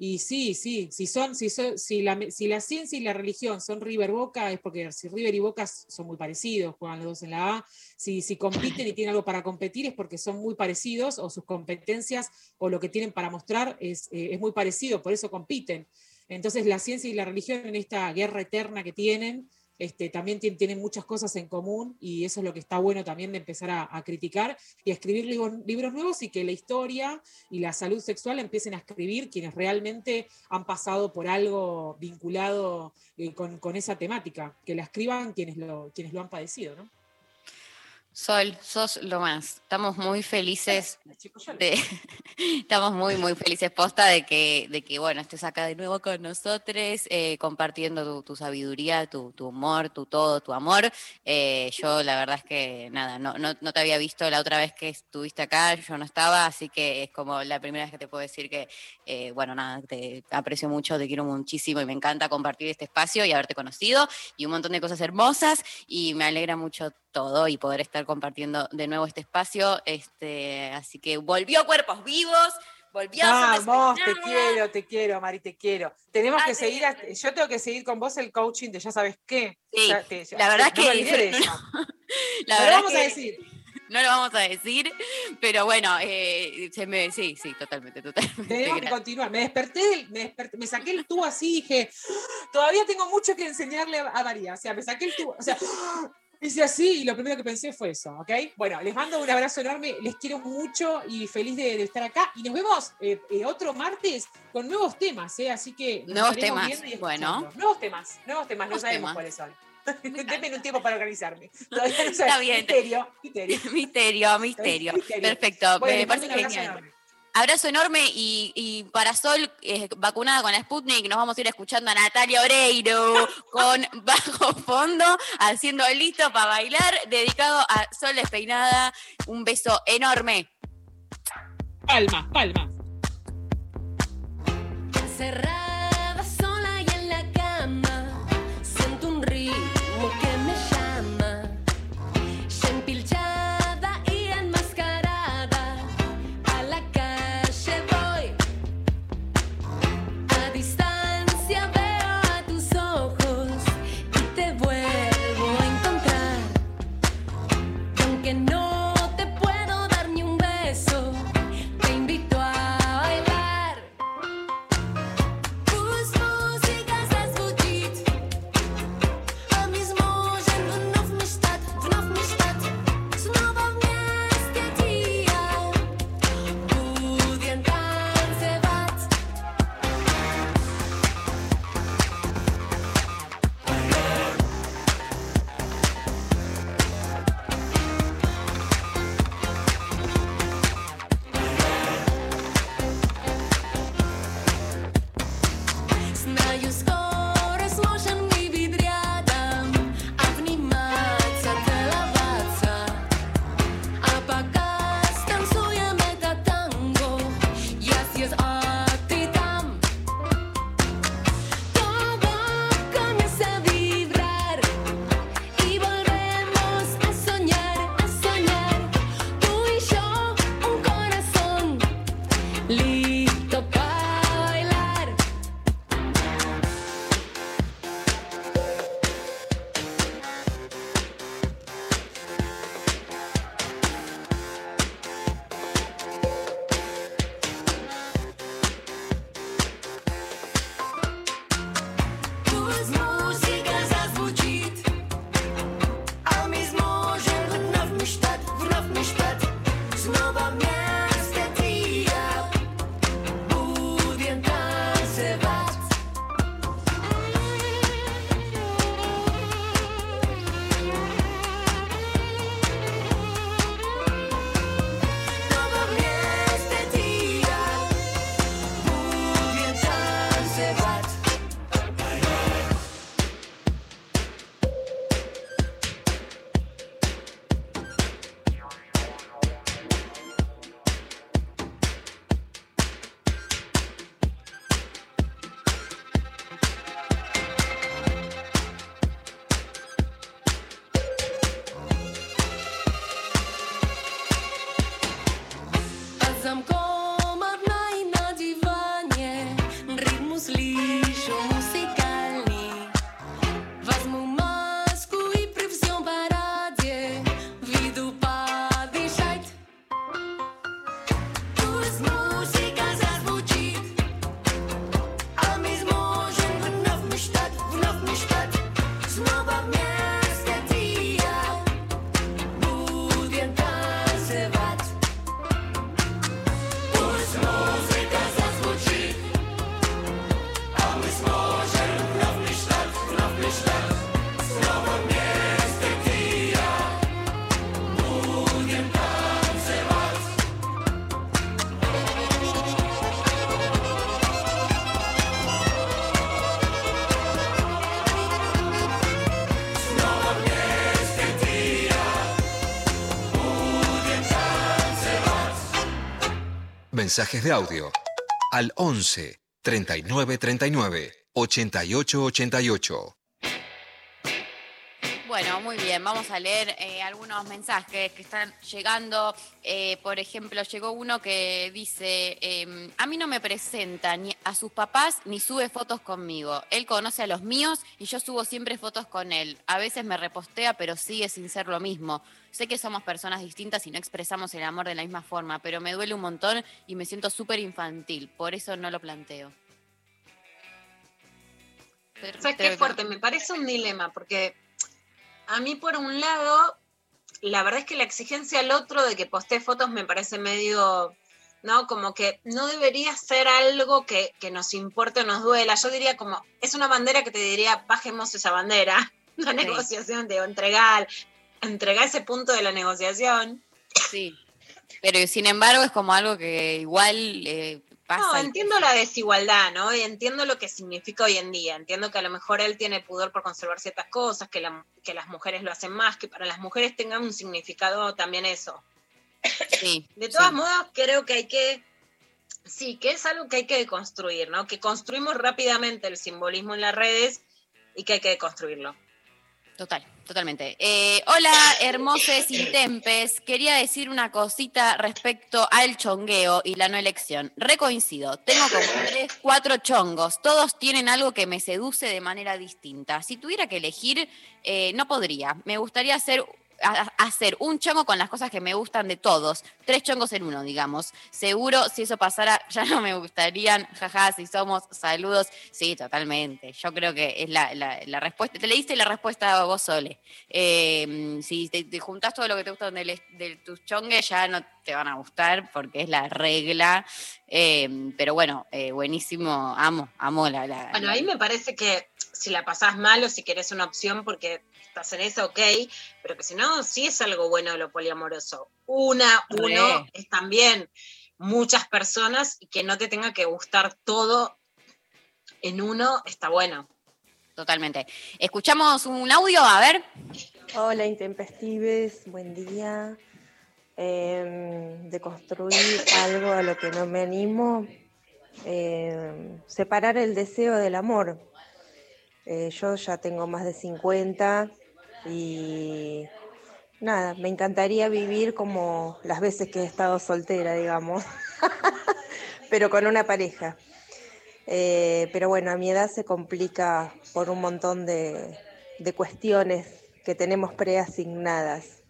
Y sí, sí, si son, si son, si la, si la ciencia y la religión son River Boca, es porque si River y Boca son muy parecidos, juegan los dos en la A. Si, si compiten y tienen algo para competir es porque son muy parecidos, o sus competencias o lo que tienen para mostrar es, eh, es muy parecido, por eso compiten. Entonces la ciencia y la religión en esta guerra eterna que tienen, este, también tien- tienen muchas cosas en común y eso es lo que está bueno también de empezar a, criticar y a escribir libros, nuevos y que la historia y la salud sexual empiecen a escribir quienes realmente han pasado por algo vinculado eh, con, esa temática, que la escriban quienes lo, quienes lo han padecido. Sol, sos lo más. Estamos muy felices de, estamos muy, muy felices posta de que, de que bueno, estés acá de nuevo con nosotros, eh, compartiendo tu, tu sabiduría, tu, tu humor, tu todo, tu amor. Eh, yo la verdad es que nada, no, no, no te había visto la otra vez que estuviste acá, yo no estaba, así que es como la primera vez que te puedo decir que, eh, bueno, nada, te aprecio mucho, te quiero muchísimo y me encanta compartir este espacio y haberte conocido y un montón de cosas hermosas y me alegra mucho todo y poder estar compartiendo de nuevo este espacio. Este, así que volvió Cuerpos Vivos, volvió Vamos, te quiero, te quiero, Mari, te quiero. Tenemos Ah, que te seguir, a- yo tengo que seguir con vos el coaching de ya sabes qué. Sí, te- la verdad es que no-. La No lo verdad vamos que a decir. No lo vamos a decir, pero bueno, eh, se me, sí, sí, totalmente, totalmente. Tenemos que continuar. Me desperté, me, desperté- me saqué el tubo así y dije, todavía tengo mucho que enseñarle a María. O sea, me saqué el tubo, o sea, hice así y lo primero que pensé fue eso, ¿ok? Bueno, les mando un abrazo enorme, les quiero mucho y feliz de, de estar acá. Y nos vemos eh, eh, otro martes con nuevos temas, ¿eh? Así que nos Nuevos temas, bueno. Nuevos temas, nuevos temas, no sabemos temas. cuáles son. Denme un tiempo para organizarme. Todavía no Está bien. Misterio, misterio. misterio, misterio. Perfecto, Bueno, me parece genial. enorme. Abrazo enorme y, y para Sol, eh, vacunada con la Sputnik, nos vamos a ir escuchando a Natalia Oreiro con bajo fondo, haciendo listo para bailar, dedicado a Sol Despeinada. Un beso enorme. Palma, palma. Encerrada Mensajes de audio al 11 39 39 88 88. Bueno, muy bien, vamos a leer eh, algunos mensajes que están llegando. Eh, por ejemplo, llegó uno que dice, em, a mí no me presenta ni a sus papás ni sube fotos conmigo. Él conoce a los míos y yo subo siempre fotos con él. A veces me repostea, pero sigue sin ser lo mismo. Sé que somos personas distintas y no expresamos el amor de la misma forma, pero me duele un montón y me siento súper infantil. Por eso no lo planteo. Pero- ¿Sabes qué pero- fuerte? Me parece un dilema, porque a mí por un lado, la verdad es que la exigencia al otro de que postee fotos me parece medio, ¿no? Como que no debería ser algo que, que nos importe o nos duela. Yo diría como, es una bandera que te diría, bajemos esa bandera, la negociación, de entregar, entregar ese punto de la negociación. Sí. Pero sin embargo es como algo que igual eh, pasa. No, entiendo la desigualdad, ¿no? Y entiendo lo que significa hoy en día. Entiendo que a lo mejor él tiene pudor por conservar ciertas cosas, que, la- que las mujeres lo hacen más, que para las mujeres tenga un significado también eso. Sí, De todas sí. modos, creo que hay que, sí, que es algo que hay que deconstruir, ¿no? Que construimos rápidamente el simbolismo en las redes y que hay que deconstruirlo. Total, totalmente. Eh, hola, hermoses intempes. Quería decir una cosita respecto al chongueo y la no elección. Recoincido. Tengo como tres, cuatro chongos. Todos tienen algo que me seduce de manera distinta. Si tuviera que elegir, eh, no podría. Me gustaría hacer a- hacer un chongo con las cosas que me gustan de todos. Tres chongos en uno, digamos. Seguro, si eso pasara, ya no me gustarían. Jaja, si somos saludos. Sí, totalmente. Yo creo que es la, la- la respuesta. Te le diste la respuesta a vos, Sole. Eh, si te, te juntás todo lo que te gustan de, de tus chongues, ya no te van a gustar porque es la regla. Eh, pero bueno, eh, buenísimo. Amo, amo la. la- Bueno, ahí me parece que si la pasás mal o si querés una opción porque estás en eso, ok, pero que si no, sí es algo bueno lo poliamoroso. Una, uno, Re. es también muchas personas y que no te tenga que gustar todo en uno, está bueno. Totalmente. Escuchamos un audio, a ver. Hola, intempestives, buen día. Em, de construir algo a lo que no me animo, em, separar el deseo del amor. Eh, yo ya tengo más de 50 y nada, me encantaría vivir como las veces que he estado soltera, digamos, pero con una pareja. Eh, pero bueno, a mi edad se complica por un montón de, de cuestiones que tenemos preasignadas.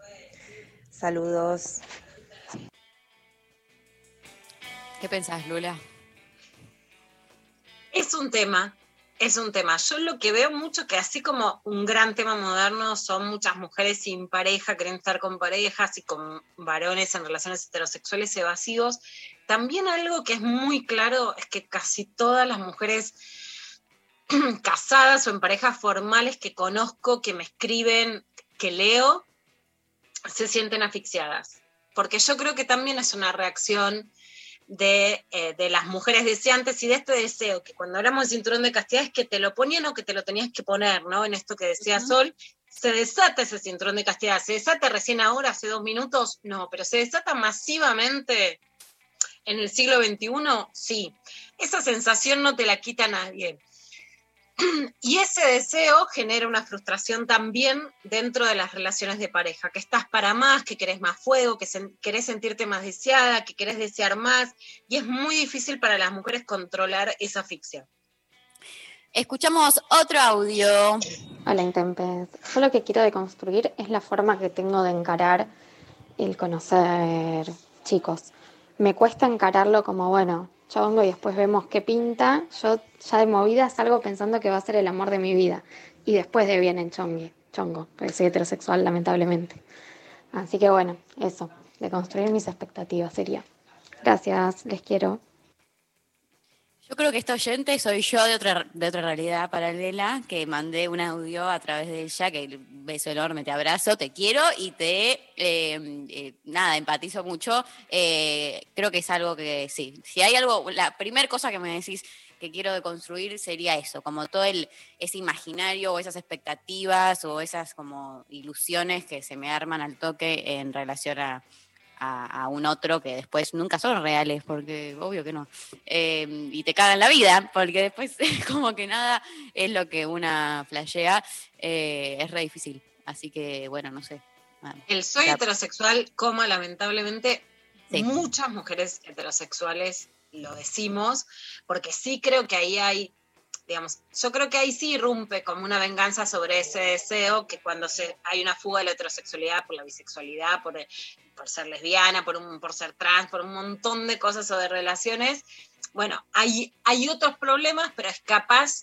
Saludos. ¿Qué pensás, Lula? Es un tema, es un tema. Yo lo que veo mucho que así como un gran tema moderno son muchas mujeres sin pareja, quieren estar con parejas y con varones en relaciones heterosexuales evasivos. También algo que es muy claro es que casi todas las mujeres casadas o en parejas formales que conozco, que me escriben, que leo, se sienten asfixiadas. Porque yo creo que también es una reacción de, eh, de las mujeres deseantes y de este deseo, que cuando hablamos de cinturón de castidad es que te lo ponían o que te lo tenías que poner, ¿no? En esto que decía Sol, se desata ese cinturón de castidad, se desata recién ahora, hace dos minutos, no, pero se desata masivamente en el siglo XXI, sí. Esa sensación no te la quita nadie. Y ese deseo genera una frustración también dentro de las relaciones de pareja, que estás para más, que querés más fuego, que sen- querés sentirte más deseada, que querés desear más, y es muy difícil para las mujeres controlar esa asfixia. Escuchamos otro audio. Hola Intempes. Yo lo que quiero deconstruir es la forma que tengo de encarar el conocer chicos. Me cuesta encararlo como, bueno, chongo y después vemos qué pinta. Yo ya de movida salgo pensando que va a ser el amor de mi vida. Y después de bien en chongo, porque soy heterosexual lamentablemente. Así que bueno, eso, de construir mis expectativas sería. Gracias, les quiero. Yo creo que esta oyente soy yo de otra, de otra realidad paralela, que mandé un audio a través de ella, que beso enorme, te abrazo, te quiero y te, eh, eh, nada, empatizo mucho. Eh, creo que es algo que, sí, si hay algo, la primera cosa que me decís que quiero deconstruir sería eso, como todo el, ese imaginario o esas expectativas o esas como ilusiones que se me arman al toque en relación a, a, a un otro que después nunca son reales, porque obvio que no. Eh, y te cagan la vida, porque después como que nada es lo que una flashea, eh, es re difícil. Así que, bueno, no sé. Nada. El soy La- heterosexual, coma, lamentablemente, Sí. muchas mujeres heterosexuales lo decimos, porque sí creo que ahí hay, digamos, yo creo que ahí sí irrumpe como una venganza sobre ese deseo que cuando se, hay una fuga de la heterosexualidad por la bisexualidad, por, por ser lesbiana, por, un, por ser trans, por un montón de cosas o de relaciones, bueno, hay, hay otros problemas, pero es capaz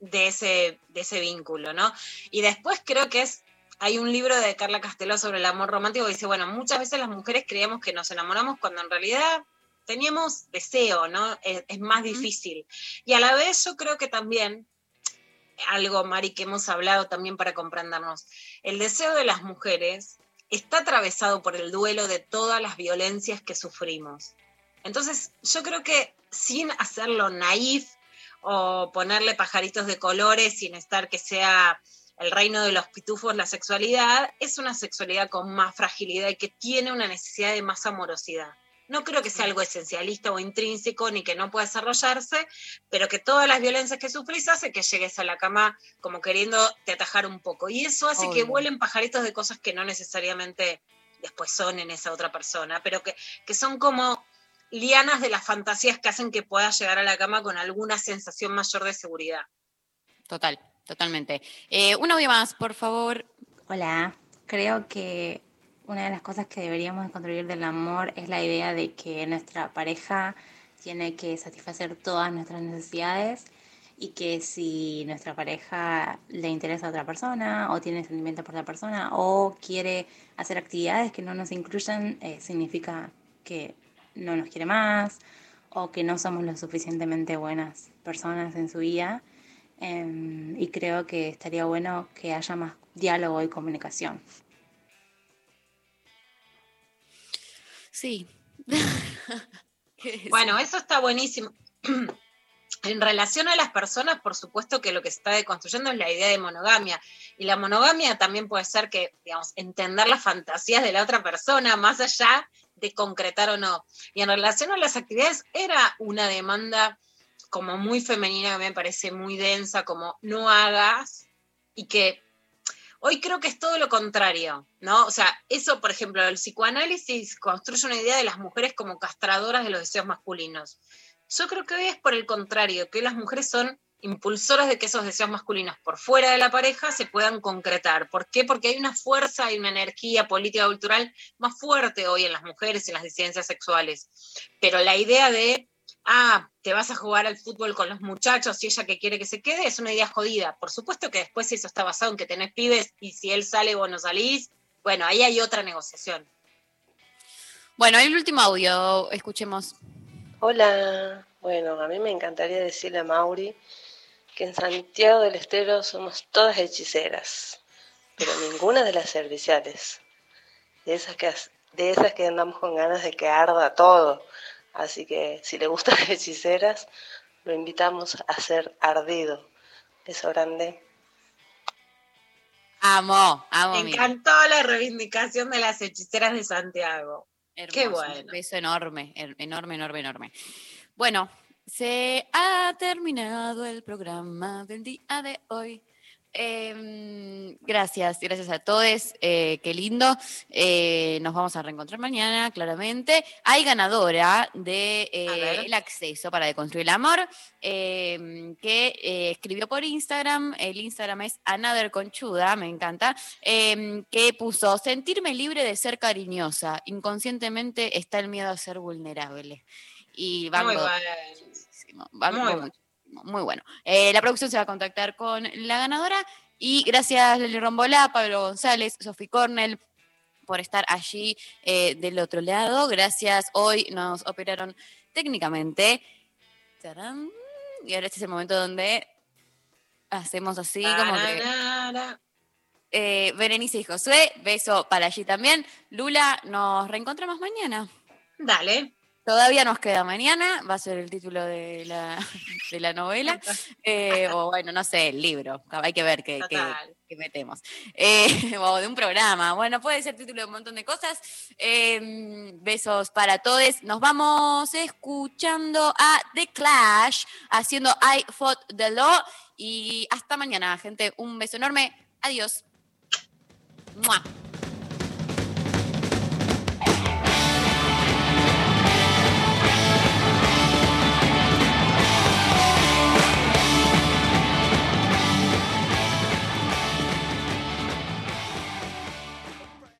de ese, de ese vínculo, ¿no? Y después creo que es hay un libro de Carla Casteló sobre el amor romántico que dice, bueno, muchas veces las mujeres creíamos que nos enamoramos cuando en realidad teníamos deseo, ¿no? Es, es más difícil. Y a la vez yo creo que también, algo, Mari, que hemos hablado también para comprendernos, el deseo de las mujeres está atravesado por el duelo de todas las violencias que sufrimos. Entonces, yo creo que sin hacerlo naif o ponerle pajaritos de colores, sin estar que sea el reino de los pitufos, la sexualidad, es una sexualidad con más fragilidad y que tiene una necesidad de más amorosidad. No creo que sea algo esencialista o intrínseco ni que no pueda desarrollarse, pero que todas las violencias que sufrís hace que llegues a la cama como queriendo te atajar un poco. Y eso hace que vuelen pajaritos de cosas que no necesariamente después son en esa otra persona, pero que, que son como lianas de las fantasías que hacen que puedas llegar a la cama con alguna sensación mayor de seguridad. Total, totalmente. Eh, un audio más, por favor. Hola, creo que una de las cosas que deberíamos de construir del amor es la idea de que nuestra pareja tiene que satisfacer todas nuestras necesidades y que si nuestra pareja le interesa a otra persona o tiene sentimientos por la persona o quiere hacer actividades que no nos incluyan, eh, significa que no nos quiere más o que no somos lo suficientemente buenas personas en su vida. Em, y creo que estaría bueno que haya más diálogo y comunicación. Sí. Bueno, eso está buenísimo. En relación a las personas, por supuesto que lo que se está deconstruyendo es la idea de monogamia. Y la monogamia también puede ser que, digamos, entender las fantasías de la otra persona, más allá de concretar o no. Y en relación a las actividades, era una demanda como muy femenina, que me parece muy densa, como no hagas, y que hoy creo que es todo lo contrario, ¿no? O sea, eso, por ejemplo, el psicoanálisis construye una idea de las mujeres como castradoras de los deseos masculinos. Yo creo que hoy es por el contrario, que las mujeres son impulsoras de que esos deseos masculinos por fuera de la pareja se puedan concretar. ¿Por qué? Porque hay una fuerza y una energía política cultural más fuerte hoy en las mujeres en las disidencias sexuales. Pero la idea de, ah, te vas a jugar al fútbol con los muchachos y ella que quiere que se quede, es una idea jodida. Por supuesto que después eso está basado en que tenés pibes y si él sale vos no salís, bueno, ahí hay otra negociación. Bueno, el último audio, escuchemos. Hola, bueno, a mí me encantaría decirle a Mauri que en Santiago del Estero somos todas hechiceras, pero ninguna de las serviciales, de esas que, de esas que andamos con ganas de que arda todo. Así que si le gustan las hechiceras, lo invitamos a ser ardido. Beso grande. Amo, amo. Me mira. encantó la reivindicación de las hechiceras de Santiago. Qué bueno. Un beso enorme, enorme, enorme, enorme. Bueno, se ha terminado el programa del día de hoy. Em, gracias, gracias a todos. eh, qué lindo. Eh, nos vamos a reencontrar mañana, claramente. Hay ganadora de eh, el acceso para deconstruir el amor, em, que eh, escribió por Instagram. El Instagram es Another Conchuda, me encanta. em, que puso sentirme libre de ser cariñosa. Inconscientemente está el miedo a ser vulnerable. Y Muy bueno. banco Muy muchísimo, muy bueno. Eh, la producción se va a contactar con la ganadora. Y gracias, Leli Rombolá, Pablo González, Sofi Cornell, por estar allí eh, del otro lado. Gracias. Hoy nos operaron técnicamente. Tarán. Y ahora este es el momento donde hacemos así, como que. Eh, Berenice y Josué, beso para allí también. Lula, nos reencontramos mañana. Dale. Todavía nos queda mañana, va a ser el título de la, de la novela, eh, o bueno, no sé, el libro, hay que ver qué, qué- metemos. Eh, o de un programa, bueno, puede ser título de un montón de cosas. Eh, besos para todos. Nos vamos escuchando a The Clash haciendo I Fought the Law y hasta mañana, gente. Un beso enorme. Adiós. ¡Mua!